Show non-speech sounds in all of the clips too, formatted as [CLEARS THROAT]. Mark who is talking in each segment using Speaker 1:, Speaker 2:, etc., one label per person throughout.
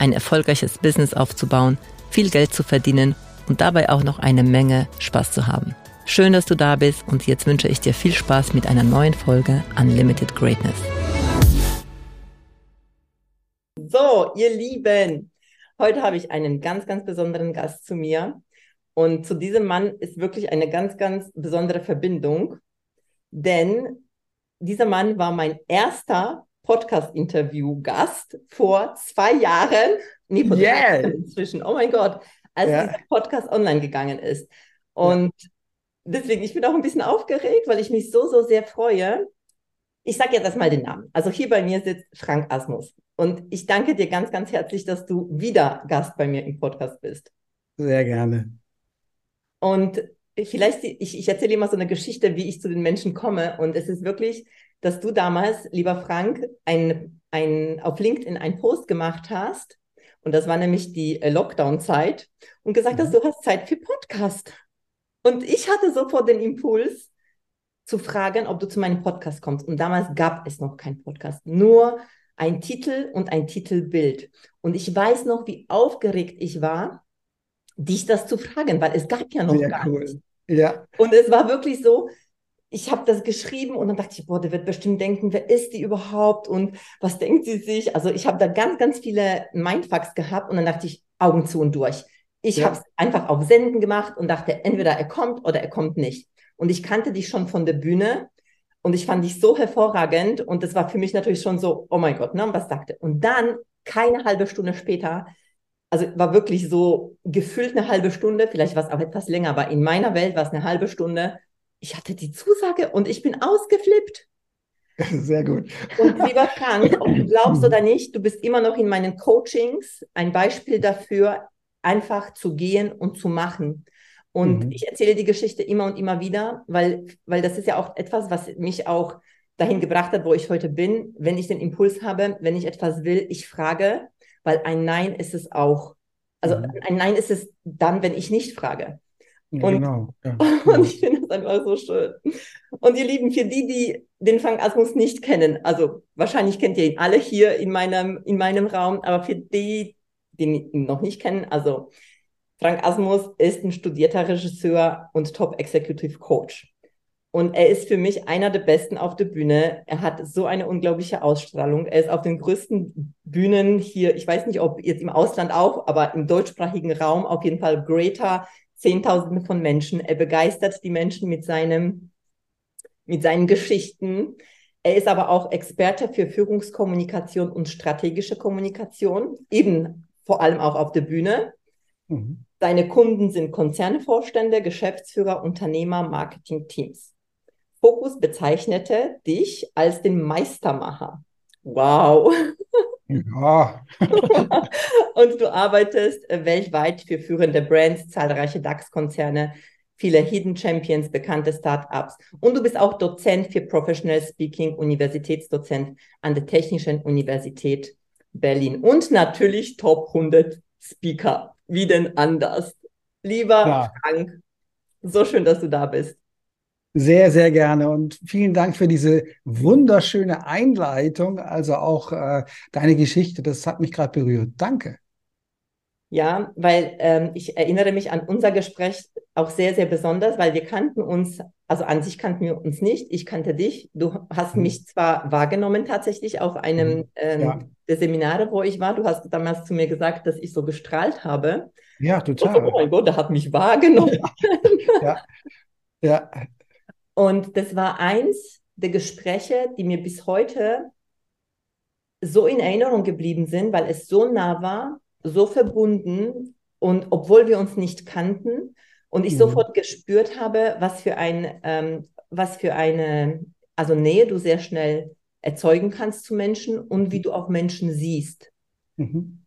Speaker 1: ein erfolgreiches Business aufzubauen, viel Geld zu verdienen und dabei auch noch eine Menge Spaß zu haben. Schön, dass du da bist und jetzt wünsche ich dir viel Spaß mit einer neuen Folge Unlimited Greatness. So, ihr Lieben, heute habe ich einen ganz, ganz besonderen Gast zu mir. Und zu diesem Mann ist wirklich eine ganz, ganz besondere Verbindung, denn dieser Mann war mein erster Podcast-Interview-Gast vor zwei Jahren. Nee, vor
Speaker 2: yeah.
Speaker 1: inzwischen. Oh mein Gott, als ja. dieser Podcast online gegangen ist. Und ja. deswegen, ich bin auch ein bisschen aufgeregt, weil ich mich so, so sehr freue. Ich sage jetzt erstmal den Namen. Also hier bei mir sitzt Frank Asmus. Und ich danke dir ganz, ganz herzlich, dass du wieder Gast bei mir im Podcast bist.
Speaker 2: Sehr gerne.
Speaker 1: Und vielleicht, ich, ich erzähle immer so eine Geschichte, wie ich zu den Menschen komme. Und es ist wirklich, dass du damals, lieber Frank, ein, ein, auf LinkedIn einen Post gemacht hast. Und das war nämlich die äh, Lockdown-Zeit. Und gesagt hast, mhm. du hast Zeit für Podcast. Und ich hatte sofort den Impuls, zu fragen, ob du zu meinem Podcast kommst. Und damals gab es noch keinen Podcast, nur ein Titel und ein Titelbild. Und ich weiß noch, wie aufgeregt ich war, dich das zu fragen, weil es gab ja noch
Speaker 2: Sehr
Speaker 1: gar
Speaker 2: cool.
Speaker 1: nicht.
Speaker 2: Ja.
Speaker 1: Und es war wirklich so, ich habe das geschrieben und dann dachte ich, boah, der wird bestimmt denken, wer ist die überhaupt und was denkt sie sich? Also ich habe da ganz, ganz viele Mindfucks gehabt und dann dachte ich, Augen zu und durch. Ich ja. habe es einfach auf Senden gemacht und dachte, entweder er kommt oder er kommt nicht. Und ich kannte dich schon von der Bühne und ich fand dich so hervorragend und das war für mich natürlich schon so, oh mein Gott, ne, was sagte? Und dann, keine halbe Stunde später, also war wirklich so gefühlt eine halbe Stunde, vielleicht war es auch etwas länger, aber in meiner Welt war es eine halbe Stunde. Ich hatte die Zusage und ich bin ausgeflippt. [LAUGHS]
Speaker 2: Sehr gut.
Speaker 1: Und lieber Frank, ob du glaubst oder nicht, du bist immer noch in meinen Coachings ein Beispiel dafür, einfach zu gehen und zu machen. Und mhm. ich erzähle die Geschichte immer und immer wieder, weil, weil das ist ja auch etwas, was mich auch dahin gebracht hat, wo ich heute bin. Wenn ich den Impuls habe, wenn ich etwas will, ich frage, weil ein Nein ist es auch. Also mhm. ein Nein ist es dann, wenn ich nicht frage.
Speaker 2: Und, genau. Ja. [LAUGHS]
Speaker 1: und ich finde das einfach so schön. Und ihr Lieben, für die, die den Frank Asmus nicht kennen, also wahrscheinlich kennt ihr ihn alle hier in meinem, in meinem Raum, aber für die, die ihn noch nicht kennen, also Frank Asmus ist ein studierter Regisseur und Top Executive Coach. Und er ist für mich einer der Besten auf der Bühne. Er hat so eine unglaubliche Ausstrahlung. Er ist auf den größten Bühnen hier, ich weiß nicht, ob jetzt im Ausland auch, aber im deutschsprachigen Raum auf jeden Fall greater, Zehntausende von Menschen. Er begeistert die Menschen mit seinem, mit seinen Geschichten. Er ist aber auch Experte für Führungskommunikation und strategische Kommunikation, eben vor allem auch auf der Bühne. Mhm. Seine Kunden sind Konzernvorstände, Geschäftsführer, Unternehmer, Marketingteams. Fokus bezeichnete dich als den Meistermacher. Wow. [LAUGHS]
Speaker 2: Ja. [LAUGHS]
Speaker 1: und du arbeitest weltweit für führende Brands, zahlreiche DAX-Konzerne, viele Hidden Champions, bekannte Startups. Und du bist auch Dozent für Professional Speaking, Universitätsdozent an der Technischen Universität Berlin und natürlich Top 100 Speaker wie denn anders? Lieber ja. Frank, so schön, dass du da bist.
Speaker 2: Sehr, sehr gerne und vielen Dank für diese wunderschöne Einleitung, also auch äh, deine Geschichte, das hat mich gerade berührt. Danke.
Speaker 1: Ja, weil ähm, ich erinnere mich an unser Gespräch auch sehr, sehr besonders, weil wir kannten uns, also an sich kannten wir uns nicht. Ich kannte dich. Du hast mhm. mich zwar wahrgenommen tatsächlich auf einem mhm. ähm, ja. der Seminare, wo ich war. Du hast damals zu mir gesagt, dass ich so gestrahlt habe.
Speaker 2: Ja, total. So,
Speaker 1: oh mein Gott, der hat mich wahrgenommen. [LAUGHS]
Speaker 2: ja. ja.
Speaker 1: Und das war eins der Gespräche, die mir bis heute so in Erinnerung geblieben sind, weil es so nah war so verbunden und obwohl wir uns nicht kannten und ich mhm. sofort gespürt habe, was für ein, ähm, was für eine, also Nähe du sehr schnell erzeugen kannst zu Menschen und wie du auch Menschen siehst. Mhm.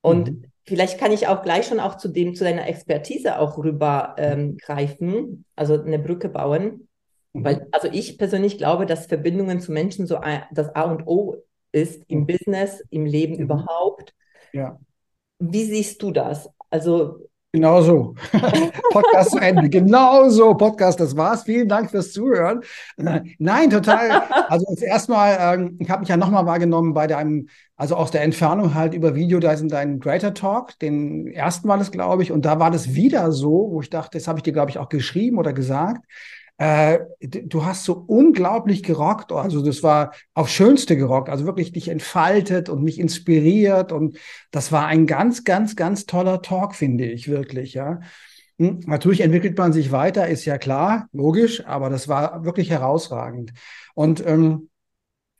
Speaker 1: Und mhm. vielleicht kann ich auch gleich schon auch zu dem, zu deiner Expertise auch rüber ähm, greifen, also eine Brücke bauen. Mhm. Weil, also ich persönlich glaube, dass Verbindungen zu Menschen so ein, das A und O ist im mhm. Business, im Leben mhm. überhaupt.
Speaker 2: Ja.
Speaker 1: Wie siehst du das? Also
Speaker 2: Genau so. [LAUGHS] Podcast zu Ende. Genau so. Podcast, das war's. Vielen Dank fürs Zuhören. Nein, total. [LAUGHS] Also zuerst mal, ähm, ich habe mich ja nochmal wahrgenommen bei deinem, also aus der Entfernung halt über Video, da ist in deinem Greater Talk, den ersten Mal das glaube ich. Und da war das wieder so, wo ich dachte, das habe ich dir, glaube ich, auch geschrieben oder gesagt. Äh, du hast so unglaublich gerockt. Also das war aufs Schönste gerockt. Also wirklich dich entfaltet und mich inspiriert. Und das war ein ganz, ganz, ganz toller Talk, finde ich wirklich, ja. Hm, natürlich entwickelt man sich weiter, ist ja klar, logisch, aber das war wirklich herausragend. Und ähm,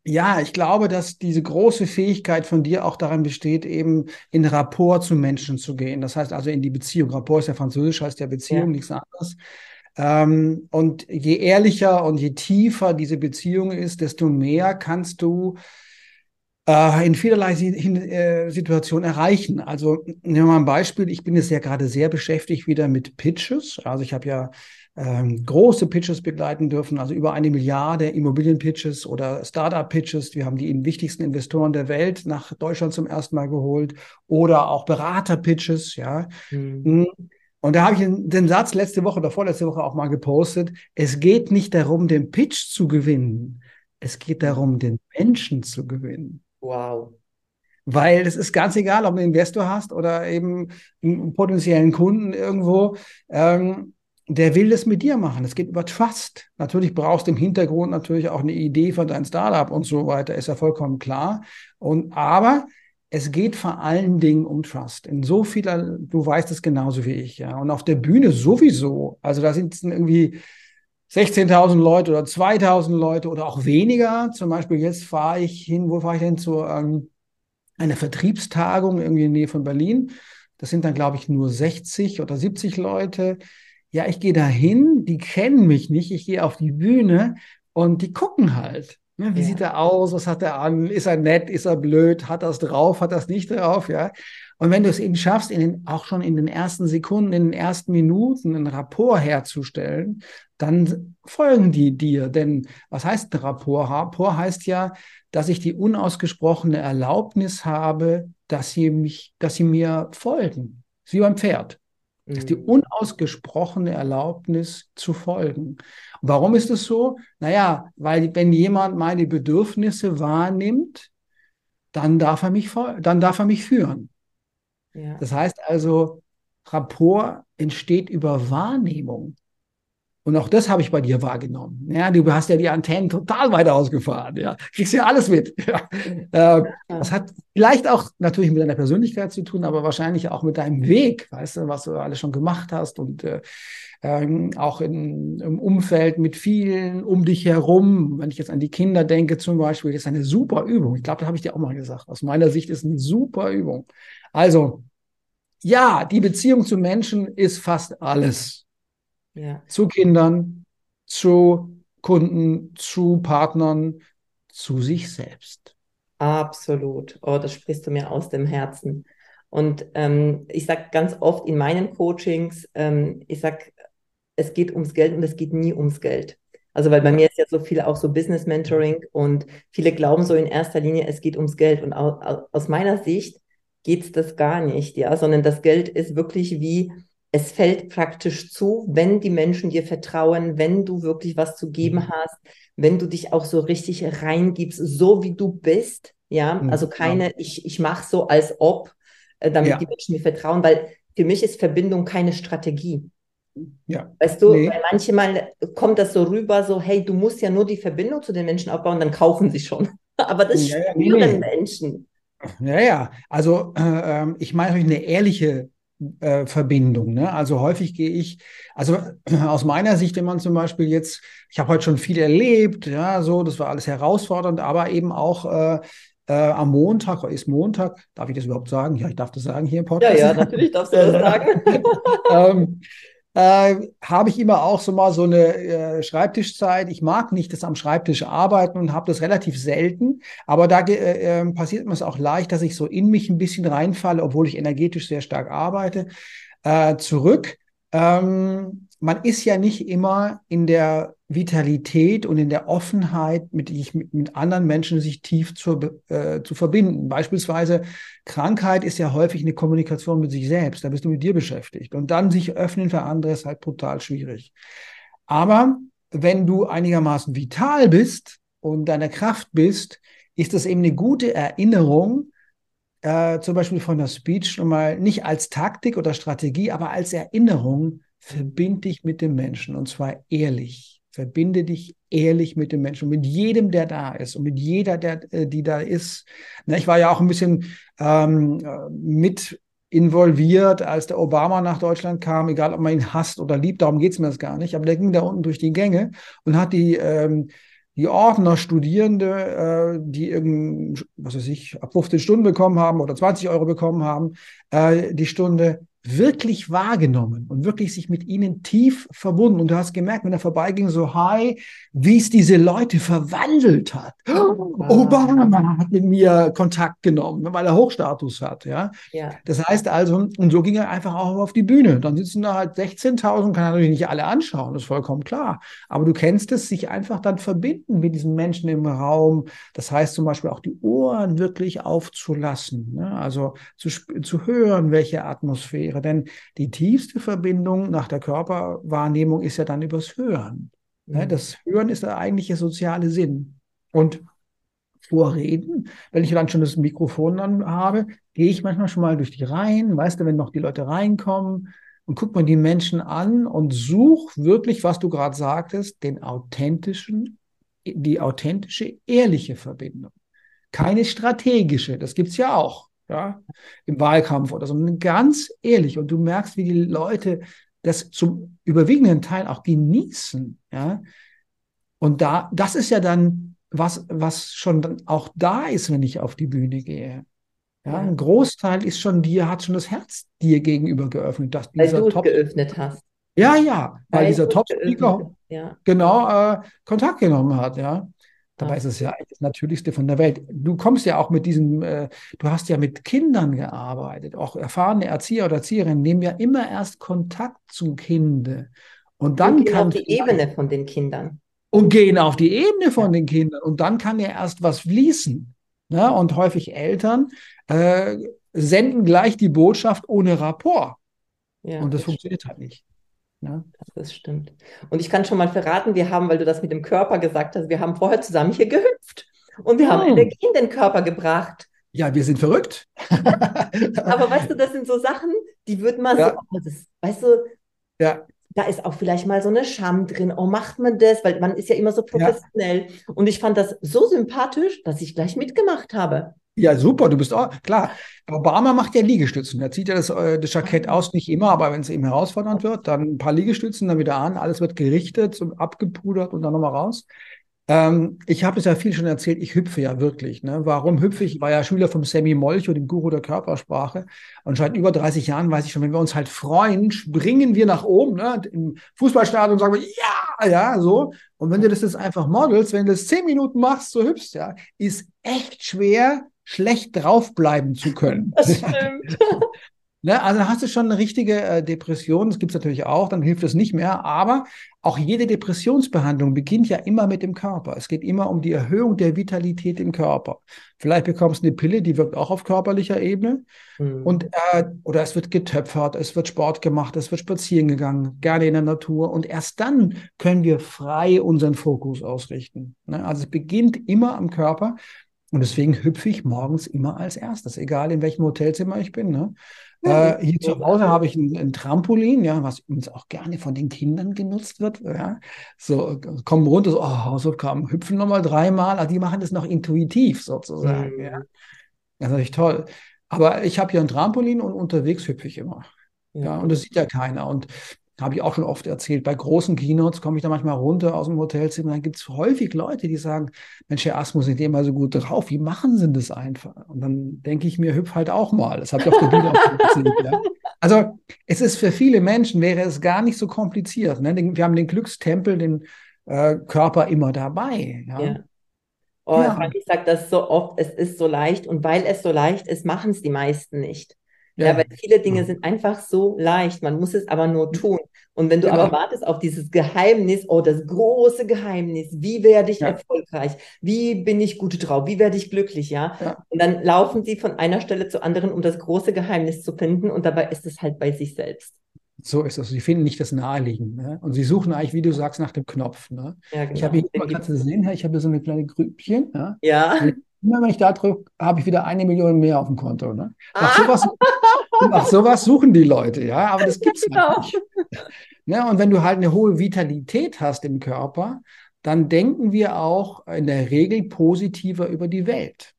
Speaker 2: ja, ich glaube, dass diese große Fähigkeit von dir auch darin besteht, eben in Rapport zu Menschen zu gehen. Das heißt also in die Beziehung. Rapport ist ja französisch, heißt ja Beziehung, ja. nichts anderes. Ähm, und je ehrlicher und je tiefer diese Beziehung ist, desto mehr kannst du äh, in vielerlei äh, Situationen erreichen. Also nehmen wir mal ein Beispiel. Ich bin jetzt ja gerade sehr beschäftigt wieder mit Pitches. Also ich habe ja ähm, große Pitches begleiten dürfen, also über eine Milliarde Immobilienpitches oder Startup-Pitches. Wir haben die wichtigsten Investoren der Welt nach Deutschland zum ersten Mal geholt oder auch Berater-Pitches, ja. Mhm. Und da habe ich den Satz letzte Woche oder vorletzte Woche auch mal gepostet. Es geht nicht darum, den Pitch zu gewinnen. Es geht darum, den Menschen zu gewinnen.
Speaker 1: Wow.
Speaker 2: Weil es ist ganz egal, ob du einen Investor hast oder eben einen potenziellen Kunden irgendwo. Ähm, der will das mit dir machen. Es geht über Trust. Natürlich brauchst du im Hintergrund natürlich auch eine Idee von deinem Startup und so weiter, ist ja vollkommen klar. Und aber es geht vor allen Dingen um Trust. In so vieler, du weißt es genauso wie ich, ja. Und auf der Bühne sowieso. Also da sind irgendwie 16.000 Leute oder 2.000 Leute oder auch weniger. Zum Beispiel jetzt fahre ich hin, wo fahre ich denn zu ähm, einer Vertriebstagung irgendwie in der Nähe von Berlin. Das sind dann, glaube ich, nur 60 oder 70 Leute. Ja, ich gehe da hin, die kennen mich nicht. Ich gehe auf die Bühne und die gucken halt. Ne, wie ja. sieht er aus? Was hat er an? Ist er nett? Ist er blöd? Hat er es drauf? Hat er es nicht drauf? Ja. Und wenn du es eben schaffst, in den, auch schon in den ersten Sekunden, in den ersten Minuten einen Rapport herzustellen, dann folgen die dir. Denn was heißt ein Rapport? Rapport heißt ja, dass ich die unausgesprochene Erlaubnis habe, dass sie mich, dass sie mir folgen. Sie beim Pferd. Das ist die mhm. unausgesprochene Erlaubnis zu folgen. Warum ist es so? Naja, weil wenn jemand meine Bedürfnisse wahrnimmt, dann darf er mich, dann darf er mich führen. Ja. Das heißt also, Rapport entsteht über Wahrnehmung. Und auch das habe ich bei dir wahrgenommen. Ja, du hast ja die Antennen total weit ausgefahren. Ja, kriegst ja alles mit. Ja. Äh, das hat vielleicht auch natürlich mit deiner Persönlichkeit zu tun, aber wahrscheinlich auch mit deinem Weg, weißt du, was du alles schon gemacht hast und äh, ähm, auch in, im Umfeld mit vielen um dich herum. Wenn ich jetzt an die Kinder denke zum Beispiel, das ist eine super Übung. Ich glaube, da habe ich dir auch mal gesagt. Aus meiner Sicht ist eine super Übung. Also, ja, die Beziehung zu Menschen ist fast alles ja. zu Kindern, zu Kunden, zu Partnern, zu sich selbst.
Speaker 1: Absolut. Oh, das sprichst du mir aus dem Herzen. Und ähm, ich sage ganz oft in meinen Coachings, ähm, ich sage, es geht ums Geld und es geht nie ums Geld. Also weil bei mir ist ja so viel auch so Business Mentoring und viele glauben so in erster Linie, es geht ums Geld. Und aus, aus meiner Sicht geht es das gar nicht, ja, sondern das Geld ist wirklich wie es fällt praktisch zu, wenn die Menschen dir vertrauen, wenn du wirklich was zu geben mhm. hast, wenn du dich auch so richtig reingibst, so wie du bist. Ja, mhm, also keine, ja. ich, ich mache so als ob, äh, damit ja. die Menschen mir vertrauen, weil für mich ist Verbindung keine Strategie. Ja. Weißt du, nee. weil manchmal kommt das so rüber, so, hey, du musst ja nur die Verbindung zu den Menschen aufbauen, dann kaufen sie schon. [LAUGHS] Aber das ja, spüren nee. Menschen.
Speaker 2: Ja, ja. Also äh, ähm, ich meine eine ehrliche äh, Verbindung. Ne? Also häufig gehe ich, also [CLEARS THROAT] aus meiner Sicht, wenn man zum Beispiel jetzt, ich habe heute schon viel erlebt, ja, so, das war alles herausfordernd, aber eben auch äh, äh, am Montag, ist Montag, darf ich das überhaupt sagen? Ja, ich darf das sagen hier im
Speaker 1: Podcast. Ja, ja, natürlich darfst du das [LAUGHS] sagen.
Speaker 2: ähm, äh, habe ich immer auch so mal so eine äh, Schreibtischzeit. Ich mag nicht das am Schreibtisch arbeiten und habe das relativ selten. Aber da äh, ähm, passiert mir es auch leicht, dass ich so in mich ein bisschen reinfalle, obwohl ich energetisch sehr stark arbeite. Äh, zurück. Ähm, man ist ja nicht immer in der Vitalität und in der Offenheit, mit, mit, mit anderen Menschen sich tief zu, äh, zu verbinden. Beispielsweise Krankheit ist ja häufig eine Kommunikation mit sich selbst. Da bist du mit dir beschäftigt. Und dann sich öffnen für andere ist halt brutal schwierig. Aber wenn du einigermaßen vital bist und deiner Kraft bist, ist das eben eine gute Erinnerung, äh, zum Beispiel von der Speech schon mal nicht als Taktik oder Strategie, aber als Erinnerung, verbind dich mit dem Menschen und zwar ehrlich. Verbinde dich ehrlich mit dem Menschen, mit jedem, der da ist und mit jeder, der, äh, die da ist. Na, ich war ja auch ein bisschen ähm, äh, mit involviert, als der Obama nach Deutschland kam, egal ob man ihn hasst oder liebt, darum geht es mir das gar nicht. Aber der ging da unten durch die Gänge und hat die, ähm, die Ordner, Studierende, äh, die irgend, was weiß ich, ab 15 Stunden bekommen haben oder 20 Euro bekommen haben, äh, die Stunde wirklich wahrgenommen und wirklich sich mit ihnen tief verbunden. Und du hast gemerkt, wenn er vorbeiging, so hi, wie es diese Leute verwandelt hat. Oh, Obama hat mit mir Kontakt genommen, weil er Hochstatus hat. Ja? ja. Das heißt also, und so ging er einfach auch auf die Bühne. Dann sitzen da halt 16.000, kann natürlich nicht alle anschauen, das ist vollkommen klar. Aber du kennst es, sich einfach dann verbinden mit diesen Menschen im Raum. Das heißt zum Beispiel auch die Ohren wirklich aufzulassen. Ne? Also zu, zu hören, welche Atmosphäre wäre. Denn die tiefste Verbindung nach der Körperwahrnehmung ist ja dann übers Hören. Mhm. Das Hören ist der eigentliche soziale Sinn. Und Vorreden, wenn ich dann schon das Mikrofon dann habe, gehe ich manchmal schon mal durch die Reihen, weißt du, wenn noch die Leute reinkommen und guck mal die Menschen an und such wirklich, was du gerade sagtest, den authentischen, die authentische, ehrliche Verbindung. Keine strategische, das gibt es ja auch ja, im Wahlkampf oder so. Ganz ehrlich, und du merkst, wie die Leute das zum überwiegenden Teil auch genießen, ja. Und da, das ist ja dann was, was schon dann auch da ist, wenn ich auf die Bühne gehe. Ja, ein Großteil ist schon dir, hat schon das Herz dir gegenüber geöffnet, dass
Speaker 1: weil du es geöffnet hast.
Speaker 2: Ja, ja, weil, weil dieser Top-Speaker ja. genau äh, Kontakt genommen hat, ja. Dabei ist es ja das Natürlichste von der Welt. Du kommst ja auch mit diesem, äh, du hast ja mit Kindern gearbeitet. Auch erfahrene Erzieher oder Erzieherinnen nehmen ja immer erst Kontakt zum Kind. Und dann und kann.
Speaker 1: auf die Ebene von den Kindern.
Speaker 2: Und gehen auf die Ebene von den Kindern. Und dann kann ja erst was fließen. Ne? Und häufig Eltern äh, senden gleich die Botschaft ohne Rapport. Ja, und das, das funktioniert halt nicht.
Speaker 1: Ja, das stimmt. Und ich kann schon mal verraten, wir haben, weil du das mit dem Körper gesagt hast, wir haben vorher zusammen hier gehüpft und wir oh. haben Energie in den Körper gebracht.
Speaker 2: Ja, wir sind verrückt. [LAUGHS]
Speaker 1: Aber weißt du, das sind so Sachen, die würden mal ja. so, das, weißt du, ja. da ist auch vielleicht mal so eine Scham drin. Oh, macht man das? Weil man ist ja immer so professionell. Ja. Und ich fand das so sympathisch, dass ich gleich mitgemacht habe.
Speaker 2: Ja, super, du bist auch, klar. Obama macht ja Liegestützen. Er zieht ja das, äh, das Jackett aus, nicht immer, aber wenn es eben herausfordernd wird, dann ein paar Liegestützen, dann wieder an, alles wird gerichtet und abgepudert und dann nochmal raus. Ähm, ich habe es ja viel schon erzählt, ich hüpfe ja wirklich. Ne? Warum hüpfe ich? Ich war ja Schüler vom Sammy Molcho, dem Guru der Körpersprache. Und seit über 30 Jahren weiß ich schon, wenn wir uns halt freuen, springen wir nach oben. Ne? Im Fußballstadion sagen wir, ja, ja, so. Und wenn du das jetzt einfach modelst, wenn du das 10 Minuten machst, so hüpfst, ja, ist echt schwer, schlecht draufbleiben zu können. Das stimmt. [LAUGHS] ne, also hast du schon eine richtige äh, Depression, das gibt es natürlich auch, dann hilft es nicht mehr. Aber auch jede Depressionsbehandlung beginnt ja immer mit dem Körper. Es geht immer um die Erhöhung der Vitalität im Körper. Vielleicht bekommst du eine Pille, die wirkt auch auf körperlicher Ebene. Mhm. Und, äh, oder es wird getöpfert, es wird Sport gemacht, es wird spazieren gegangen, gerne in der Natur. Und erst dann können wir frei unseren Fokus ausrichten. Ne? Also es beginnt immer am Körper. Und deswegen hüpfe ich morgens immer als erstes, egal in welchem Hotelzimmer ich bin. Ne? Ja, äh, hier zu Hause habe ich ein, ein, Trampolin, ja, was übrigens auch gerne von den Kindern genutzt wird. Ja. So, kommen runter, so, oh, Hausaufgaben, hüpfen nochmal dreimal, also die machen das noch intuitiv sozusagen. Mhm. Ja. Das ist natürlich toll. Aber ich habe hier ein Trampolin und unterwegs hüpfe ich immer. Ja. ja, und das sieht ja keiner. Und habe ich auch schon oft erzählt, bei großen Keynotes komme ich da manchmal runter aus dem Hotelzimmer, dann gibt es häufig Leute, die sagen, Mensch, Herr Asmus, sind immer so gut drauf, wie machen Sie das einfach? Und dann denke ich mir, hüpf halt auch mal. Das habe ich auf der Bühne auch erzählt. Ja. Also es ist für viele Menschen, wäre es gar nicht so kompliziert. Ne? Wir haben den Glückstempel, den äh, Körper immer dabei. Ja. ja.
Speaker 1: Oh, ja. Ich sage das so oft, es ist so leicht und weil es so leicht ist, machen es die meisten nicht. Ja. ja, weil viele Dinge sind einfach so leicht, man muss es aber nur tun. Und wenn du genau. aber wartest auf dieses Geheimnis, oh, das große Geheimnis, wie werde ich ja. erfolgreich, wie bin ich gut drauf, wie werde ich glücklich, ja? ja? Und dann laufen sie von einer Stelle zur anderen, um das große Geheimnis zu finden und dabei ist es halt bei sich selbst.
Speaker 2: So ist es. Sie finden nicht das Naheliegen. Ne? Und sie suchen eigentlich, wie du sagst, nach dem Knopf. Ne? Genau. Ich habe hier, kannst du sehen, ich habe hier so eine kleine Grübchen. Ja.
Speaker 1: ja.
Speaker 2: Immer wenn ich da drücke, habe ich wieder eine Million mehr auf dem Konto. Ne? Nach, ah. sowas, nach sowas suchen die Leute, ja, aber das gibt es genau. nicht. Ja, und wenn du halt eine hohe Vitalität hast im Körper, dann denken wir auch in der Regel positiver über die Welt.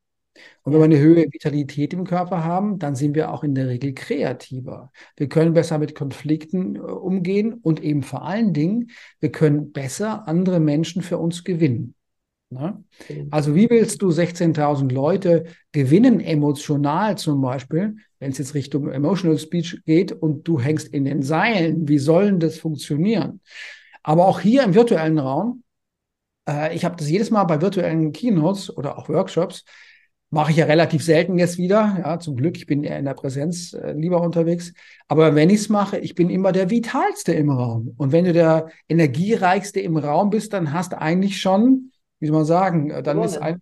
Speaker 2: Und wenn wir eine höhere Vitalität im Körper haben, dann sind wir auch in der Regel kreativer. Wir können besser mit Konflikten äh, umgehen und eben vor allen Dingen, wir können besser andere Menschen für uns gewinnen. Ne? Also wie willst du 16.000 Leute gewinnen, emotional zum Beispiel, wenn es jetzt Richtung Emotional Speech geht und du hängst in den Seilen, wie sollen das funktionieren? Aber auch hier im virtuellen Raum, äh, ich habe das jedes Mal bei virtuellen Keynotes oder auch Workshops, Mache ich ja relativ selten jetzt wieder. Ja, zum Glück, ich bin eher in der Präsenz äh, lieber unterwegs. Aber wenn ich es mache, ich bin immer der Vitalste im Raum. Und wenn du der Energiereichste im Raum bist, dann hast du eigentlich schon, wie soll man sagen, äh, dann ist ein,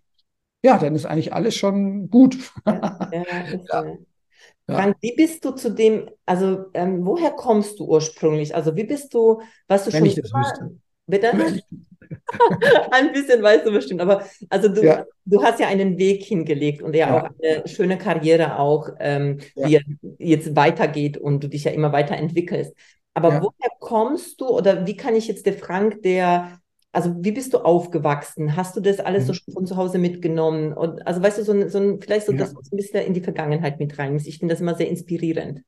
Speaker 2: ja, dann ist eigentlich alles schon gut. [LAUGHS] Ja, ja,
Speaker 1: ja. Frank, wie bist du zu dem, also ähm, woher kommst du ursprünglich? Also wie bist du, was du
Speaker 2: Wenn
Speaker 1: schon
Speaker 2: ich das wüsste.
Speaker 1: Bitte? [LAUGHS] [LAUGHS] ein bisschen weißt du bestimmt, aber also du, ja. du hast ja einen Weg hingelegt und ja, ja. auch eine schöne Karriere auch, ähm, ja. die jetzt weitergeht und du dich ja immer weiterentwickelst. Aber woher kommst du oder wie kann ich jetzt der Frank, der, also wie bist du aufgewachsen? Hast du das alles mhm. so von zu Hause mitgenommen? Und also weißt du, so ein, so ein vielleicht so, dass du ein bisschen in die Vergangenheit mit rein. Ich finde das immer sehr inspirierend.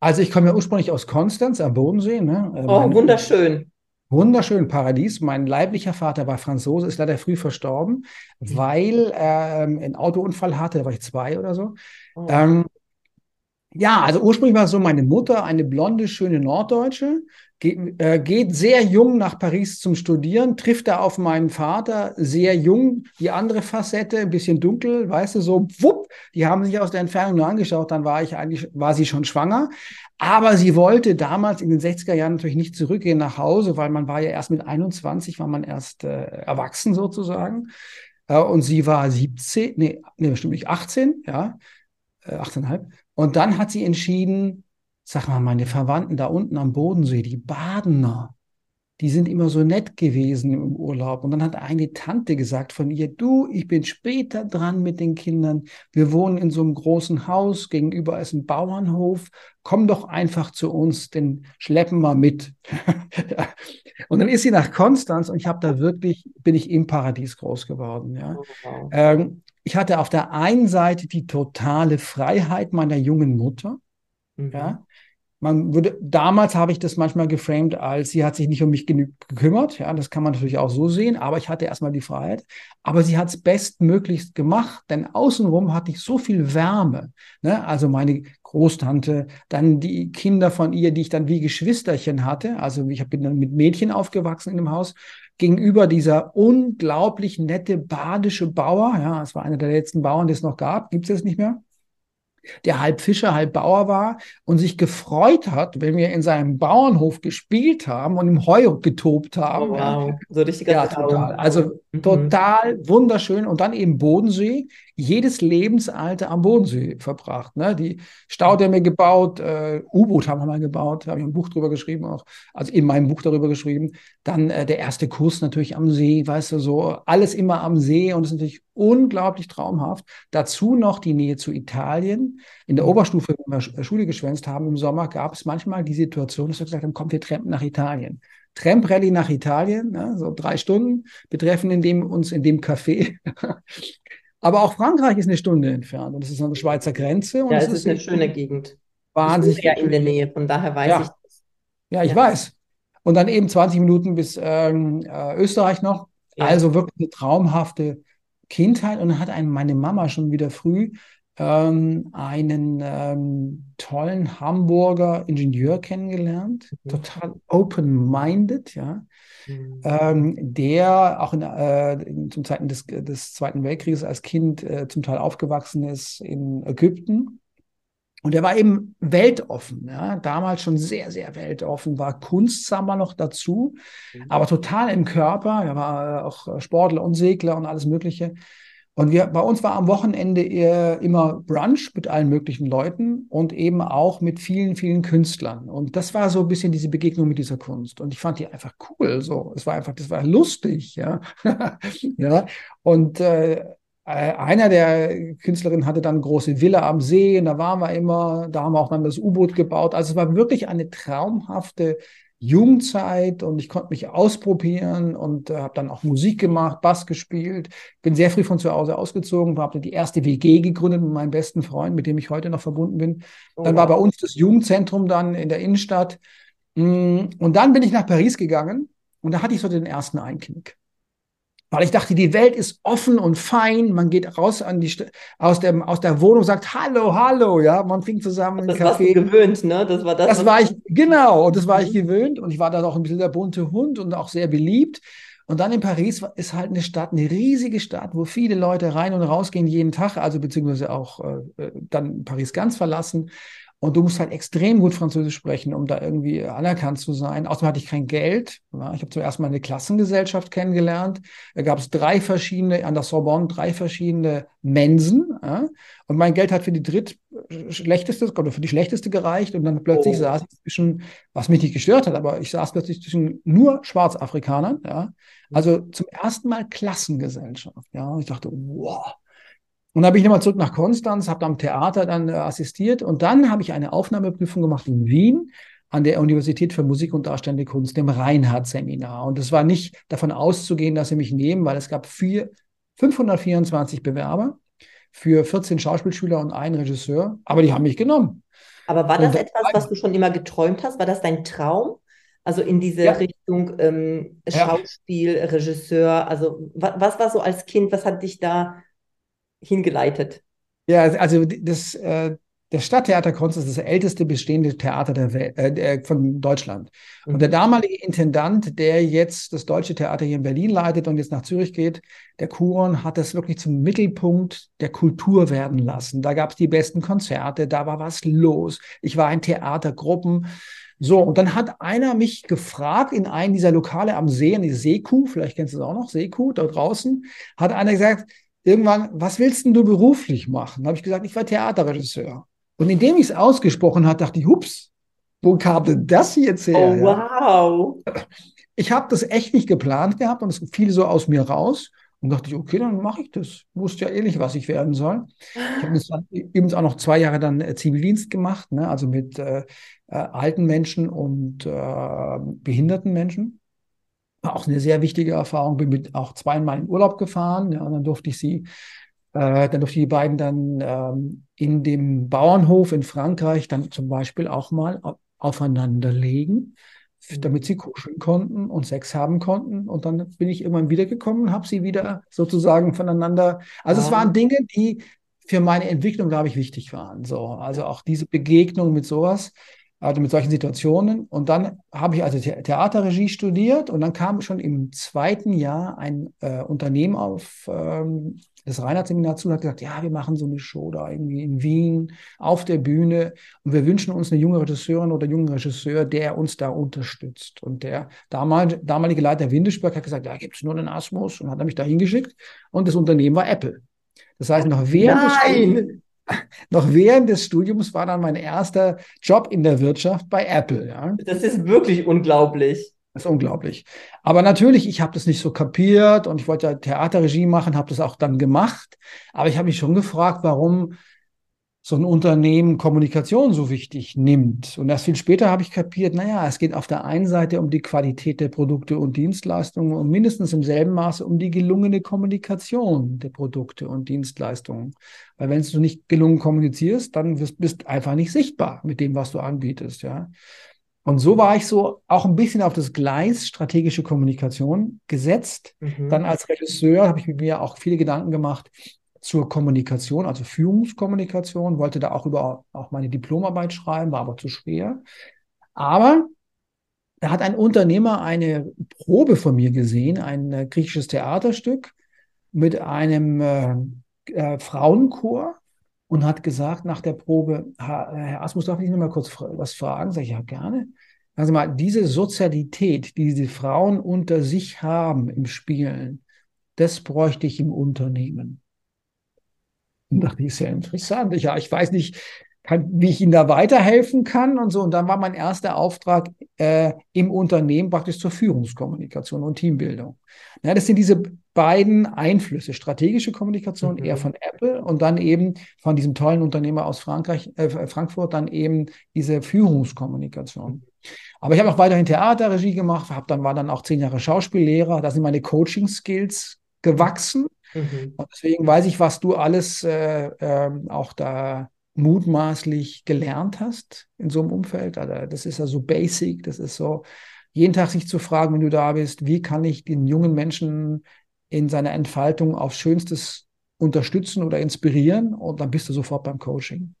Speaker 2: Also ich komme ja ursprünglich aus Konstanz am Bodensee. Ne?
Speaker 1: Oh, wunderschön
Speaker 2: wunderschönen Paradies. Mein leiblicher Vater war Franzose, ist leider früh verstorben, mhm. weil er ähm, einen Autounfall hatte, da war ich zwei oder so. Oh. Ähm, ja, also ursprünglich war es so, meine Mutter, eine blonde, schöne Norddeutsche, geht, äh, geht sehr jung nach Paris zum Studieren, trifft da auf meinen Vater, sehr jung, die andere Facette, ein bisschen dunkel, weißt du, so, wupp, die haben sich aus der Entfernung nur angeschaut, dann war ich eigentlich, war sie schon schwanger. Aber sie wollte damals in den 60er Jahren natürlich nicht zurückgehen nach Hause, weil man war ja erst mit 21, war man erst äh, erwachsen sozusagen. Äh, und sie war 17, nee, nee, bestimmt nicht 18, ja, äh, 18,5. Und dann hat sie entschieden, sag mal, meine Verwandten da unten am Bodensee, die Badener, die sind immer so nett gewesen im Urlaub. Und dann hat eine Tante gesagt von ihr, du, ich bin später dran mit den Kindern. Wir wohnen in so einem großen Haus, gegenüber ist ein Bauernhof. Komm doch einfach zu uns, den schleppen wir mit. [LAUGHS] und dann ist sie nach Konstanz und ich habe da wirklich, bin ich im Paradies groß geworden. Ja. Oh, wow. ähm, ich hatte auf der einen Seite die totale Freiheit meiner jungen Mutter. Mhm. Ja, man würde, damals habe ich das manchmal geframed als, sie hat sich nicht um mich genügend gekümmert. Ja, das kann man natürlich auch so sehen, aber ich hatte erstmal die Freiheit. Aber sie hat es bestmöglichst gemacht, denn außenrum hatte ich so viel Wärme. Ne? Also meine Großtante, dann die Kinder von ihr, die ich dann wie Geschwisterchen hatte. Also ich bin dann mit Mädchen aufgewachsen in dem Haus. Gegenüber dieser unglaublich nette badische Bauer, ja, es war einer der letzten Bauern, die es noch gab, gibt es jetzt nicht mehr der halb Fischer, halb Bauer war und sich gefreut hat, wenn wir in seinem Bauernhof gespielt haben und im Heu getobt haben. Oh, wow, so richtiger Ja, total. Also mhm. total wunderschön. Und dann eben Bodensee, jedes Lebensalter am Bodensee verbracht. Ne? Die Staudämme gebaut, äh, U-Boot haben wir mal gebaut, da habe ich ein Buch drüber geschrieben, auch, also in meinem Buch darüber geschrieben. Dann äh, der erste Kurs natürlich am See, weißt du, so alles immer am See und es ist natürlich unglaublich traumhaft. Dazu noch die Nähe zu Italien. In der mhm. Oberstufe, wenn wir Schule geschwänzt haben im Sommer, gab es manchmal die Situation, dass wir gesagt haben, komm, wir trampen nach Italien. Tramp-Rallye nach Italien, ne, so drei Stunden, betreffen in dem, uns in dem Café. [LAUGHS] Aber auch Frankreich ist eine Stunde entfernt und das ist an der Schweizer Grenze. Und
Speaker 1: ja, es ist, ist eine schöne Gegend.
Speaker 2: Wahnsinnig.
Speaker 1: ja in der Nähe, von daher weiß
Speaker 2: ja.
Speaker 1: ich das.
Speaker 2: Ja, ich ja. weiß. Und dann eben 20 Minuten bis ähm, äh, Österreich noch. Ja. Also wirklich eine traumhafte Kindheit. Und dann hat einem meine Mama schon wieder früh ähm, einen ähm, tollen Hamburger Ingenieur kennengelernt, mhm. total open-minded, ja, mhm. ähm, der auch in, äh, zum Zeiten des, des Zweiten Weltkrieges als Kind äh, zum Teil aufgewachsen ist in Ägypten. Und er war eben weltoffen, ja, damals schon sehr, sehr weltoffen, war Kunstsammler noch dazu, mhm. aber total im Körper. Er war äh, auch Sportler und Segler und alles Mögliche. Und wir, bei uns war am Wochenende immer Brunch mit allen möglichen Leuten und eben auch mit vielen, vielen Künstlern. Und das war so ein bisschen diese Begegnung mit dieser Kunst. Und ich fand die einfach cool. So, es war einfach, das war lustig, ja. [LAUGHS] ja. Und äh, äh, einer der Künstlerinnen hatte dann eine große Villa am See und da waren wir immer, da haben wir auch dann das U-Boot gebaut. Also es war wirklich eine traumhafte Jugendzeit und ich konnte mich ausprobieren und äh, habe dann auch Musik gemacht, Bass gespielt. Bin sehr früh von zu Hause ausgezogen, habe die erste WG gegründet mit meinem besten Freund, mit dem ich heute noch verbunden bin. Oh, dann war bei uns das Jugendzentrum dann in der Innenstadt. Mm, und dann bin ich nach Paris gegangen und da hatte ich so den ersten Einknick. Weil ich dachte, die Welt ist offen und fein. Man geht raus an die, aus, dem, aus der Wohnung, sagt Hallo, Hallo, ja. Man fing zusammen
Speaker 1: das Kaffee. Das gewöhnt, ne?
Speaker 2: Das war das. Das war ich, genau. Und das war ich mhm. gewöhnt. Und ich war da auch ein bisschen der bunte Hund und auch sehr beliebt. Und dann in Paris ist halt eine Stadt, eine riesige Stadt, wo viele Leute rein und rausgehen jeden Tag, also beziehungsweise auch äh, dann Paris ganz verlassen. Und du musst halt extrem gut Französisch sprechen, um da irgendwie anerkannt zu sein. Außerdem hatte ich kein Geld. Ja. Ich habe zuerst mal eine Klassengesellschaft kennengelernt. Da gab es drei verschiedene, an der Sorbonne, drei verschiedene Mensen. Ja. Und mein Geld hat für die drittschlechteste oder für die schlechteste gereicht. Und dann plötzlich oh. saß ich zwischen, was mich nicht gestört hat, aber ich saß plötzlich zwischen nur Schwarzafrikanern. Ja. Also zum ersten Mal Klassengesellschaft. Ja. Und ich dachte, wow und dann bin ich nochmal zurück nach Konstanz, habe am Theater dann äh, assistiert und dann habe ich eine Aufnahmeprüfung gemacht in Wien an der Universität für Musik und Darstellende Kunst, dem Reinhardt-Seminar. Und es war nicht davon auszugehen, dass sie mich nehmen, weil es gab vier, 524 Bewerber für 14 Schauspielschüler und einen Regisseur, aber die haben mich genommen.
Speaker 1: Aber war das und etwas, was du schon immer geträumt hast? War das dein Traum? Also in diese ja. Richtung ähm, Schauspiel, ja. Regisseur, also was, was war so als Kind, was hat dich da hingeleitet?
Speaker 2: Ja, also das, äh, das Stadttheater Konstanz ist das älteste bestehende Theater der Welt, äh, von Deutschland. Und der mhm. damalige Intendant, der jetzt das Deutsche Theater hier in Berlin leitet und jetzt nach Zürich geht, der Kuron, hat das wirklich zum Mittelpunkt der Kultur werden lassen. Da gab es die besten Konzerte, da war was los. Ich war in Theatergruppen. So, und dann hat einer mich gefragt in einem dieser Lokale am See, in die Seekuh, vielleicht kennst du es auch noch, Seekuh, da draußen, hat einer gesagt, irgendwann, was willst denn du beruflich machen? Da habe ich gesagt, ich war Theaterregisseur. Und indem ich es ausgesprochen hat, dachte ich, hups, wo kam denn das jetzt her?
Speaker 1: Oh, wow.
Speaker 2: Ich habe das echt nicht geplant gehabt und es fiel so aus mir raus. Und dachte ich, okay, dann mache ich das. Wusste ja eh nicht, was ich werden soll. Ich habe dann übrigens auch noch zwei Jahre dann äh, Zivildienst gemacht, ne? also mit äh, äh, alten Menschen und äh, behinderten Menschen. War auch eine sehr wichtige Erfahrung. Bin mit auch zweimal in Urlaub gefahren. Ja, und dann durfte ich sie, äh, dann durfte die beiden dann ähm, in dem Bauernhof in Frankreich dann zum Beispiel auch mal aufeinander legen, mhm. damit sie kuscheln konnten und Sex haben konnten. Und dann bin ich irgendwann wiedergekommen und habe sie wieder sozusagen voneinander. Also ja. es waren Dinge, die für meine Entwicklung, glaube ich, wichtig waren. So, also auch diese Begegnung mit sowas also mit solchen Situationen. Und dann habe ich also The Theaterregie studiert und dann kam schon im zweiten Jahr ein äh, Unternehmen auf ähm, das Reinhardt-Seminar zu und hat gesagt, ja, wir machen so eine Show da irgendwie in Wien auf der Bühne und wir wünschen uns eine junge Regisseurin oder jungen Regisseur, der uns da unterstützt. Und der damal, damalige Leiter Windesberg hat gesagt, ja, gibt es nur den Asmus und hat mich da hingeschickt und das Unternehmen war Apple. Das heißt, noch während Nein! [LAUGHS] noch während des Studiums war dann mein erster Job in der Wirtschaft bei Apple. Ja.
Speaker 1: Das ist wirklich unglaublich.
Speaker 2: Das ist unglaublich. Aber natürlich, ich habe das nicht so kapiert und ich wollte ja Theaterregie machen, habe das auch dann gemacht. Aber ich habe mich schon gefragt, warum so ein Unternehmen Kommunikation so wichtig nimmt. Und erst viel später habe ich kapiert, naja, es geht auf der einen Seite um die Qualität der Produkte und Dienstleistungen und mindestens im selben Maße um die gelungene Kommunikation der Produkte und Dienstleistungen. Weil wenn du nicht gelungen kommunizierst, dann wirst, bist einfach nicht sichtbar mit dem, was du anbietest, ja. Und so war ich so auch ein bisschen auf das Gleis strategische Kommunikation gesetzt. Mhm. Dann als Regisseur habe ich mir auch viele Gedanken gemacht, zur Kommunikation, also Führungskommunikation, wollte da auch über auch meine Diplomarbeit schreiben, war aber zu schwer. Aber da hat ein Unternehmer eine Probe von mir gesehen, ein äh, griechisches Theaterstück mit einem äh, äh, Frauenchor und hat gesagt nach der Probe, Herr Asmus, darf ich noch mal kurz was fragen? Sag ich, ja, gerne. Also mal, diese Sozialität, die diese Frauen unter sich haben im Spielen, das bräuchte ich im Unternehmen. Und dachte ich, sehr interessant. Ja, ich weiß nicht, kann, wie ich Ihnen da weiterhelfen kann und so. Und dann war mein erster Auftrag äh, im Unternehmen praktisch zur Führungskommunikation und Teambildung. Ja, das sind diese beiden Einflüsse, strategische Kommunikation mhm. eher von Apple und dann eben von diesem tollen Unternehmer aus Frankreich, äh, Frankfurt, dann eben diese Führungskommunikation. Aber ich habe auch weiterhin Theaterregie gemacht, habe dann war dann auch zehn Jahre Schauspiellehrer. Da sind meine Coaching-Skills gewachsen. Mhm. Und deswegen weiß ich, was du alles äh, äh, auch da mutmaßlich gelernt hast in so einem Umfeld. Also das ist ja so basic, das ist so, jeden Tag sich zu fragen, wenn du da bist, wie kann ich den jungen Menschen in seiner Entfaltung aufs Schönstes unterstützen oder inspirieren und dann bist du sofort beim Coaching.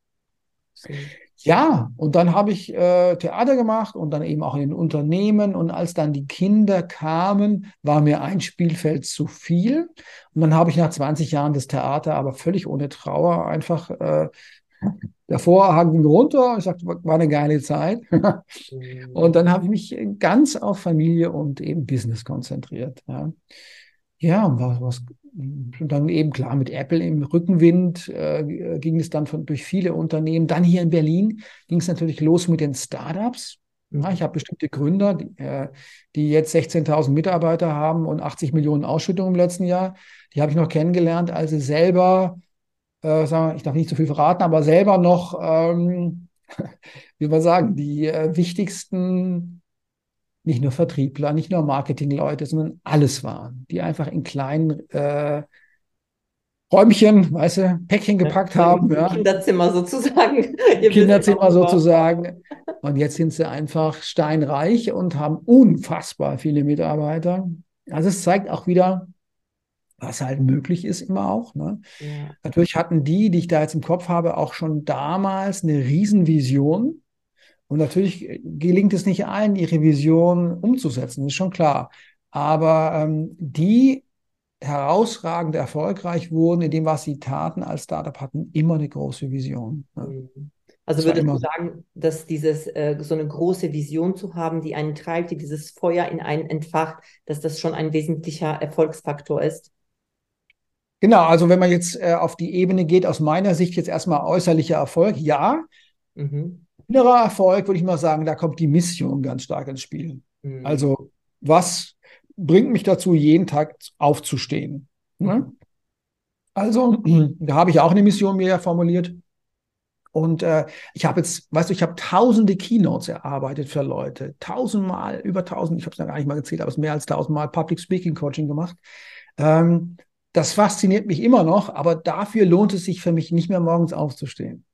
Speaker 2: Ja, und dann habe ich äh, Theater gemacht und dann eben auch in Unternehmen. Und als dann die Kinder kamen, war mir ein Spielfeld zu viel. Und dann habe ich nach 20 Jahren das Theater, aber völlig ohne Trauer, einfach äh, der Vorhang ging runter. Ich sagte, war eine geile Zeit. [LAUGHS] Und dann habe ich mich ganz auf Familie und eben Business konzentriert. Ja, ja was, was dann eben klar mit Apple im Rückenwind äh, ging es dann von, durch viele Unternehmen. Dann hier in Berlin ging es natürlich los mit den Startups. Ja, ich habe bestimmte Gründer, die, äh, die jetzt 16.000 Mitarbeiter haben und 80 Millionen Ausschüttungen im letzten Jahr. Die habe ich noch kennengelernt, als sie selber äh, sagen, ich darf nicht zu viel verraten, aber selber noch, ähm, [LAUGHS] wie man sagen, die äh, wichtigsten, nicht nur Vertriebler, nicht nur Marketingleute, sondern alles waren, die einfach in kleinen äh, Räumchen, weißt du, Päckchen gepackt ja, haben. Ja.
Speaker 1: Kinderzimmer sozusagen. [LAUGHS]
Speaker 2: Kinderzimmer sozusagen. Und jetzt sind sie einfach steinreich und haben unfassbar viele Mitarbeiter. Also es zeigt auch wieder, was halt möglich ist immer auch. Ne? Ja. Natürlich hatten die, die ich da jetzt im Kopf habe, auch schon damals eine Riesenvision. Und natürlich gelingt es nicht allen, ihre Vision umzusetzen, ist schon klar. Aber ähm, die herausragend erfolgreich wurden in dem, was sie taten als Startup, hatten immer eine große Vision.
Speaker 1: Ne? Mhm. Also würdest du sagen, dass dieses äh, so eine große Vision zu haben, die einen treibt, die dieses Feuer in einen entfacht, dass das schon ein wesentlicher Erfolgsfaktor ist?
Speaker 2: Genau, also wenn man jetzt äh, auf die Ebene geht, aus meiner Sicht jetzt erstmal äußerlicher Erfolg, ja. Mhm. Innerer Erfolg würde ich mal sagen, da kommt die Mission ganz stark ins Spiel. Mhm. Also was bringt mich dazu, jeden Tag aufzustehen? Ne? Mhm. Also [CLEARS THROAT] da habe ich auch eine Mission mir formuliert. Und äh, ich habe jetzt, weißt du, ich habe tausende Keynotes erarbeitet für Leute. Tausendmal, über tausend, ich habe es ja gar nicht mal gezählt, aber es mehr als tausendmal Public Speaking Coaching gemacht. Ähm, das fasziniert mich immer noch, aber dafür lohnt es sich für mich nicht mehr morgens aufzustehen.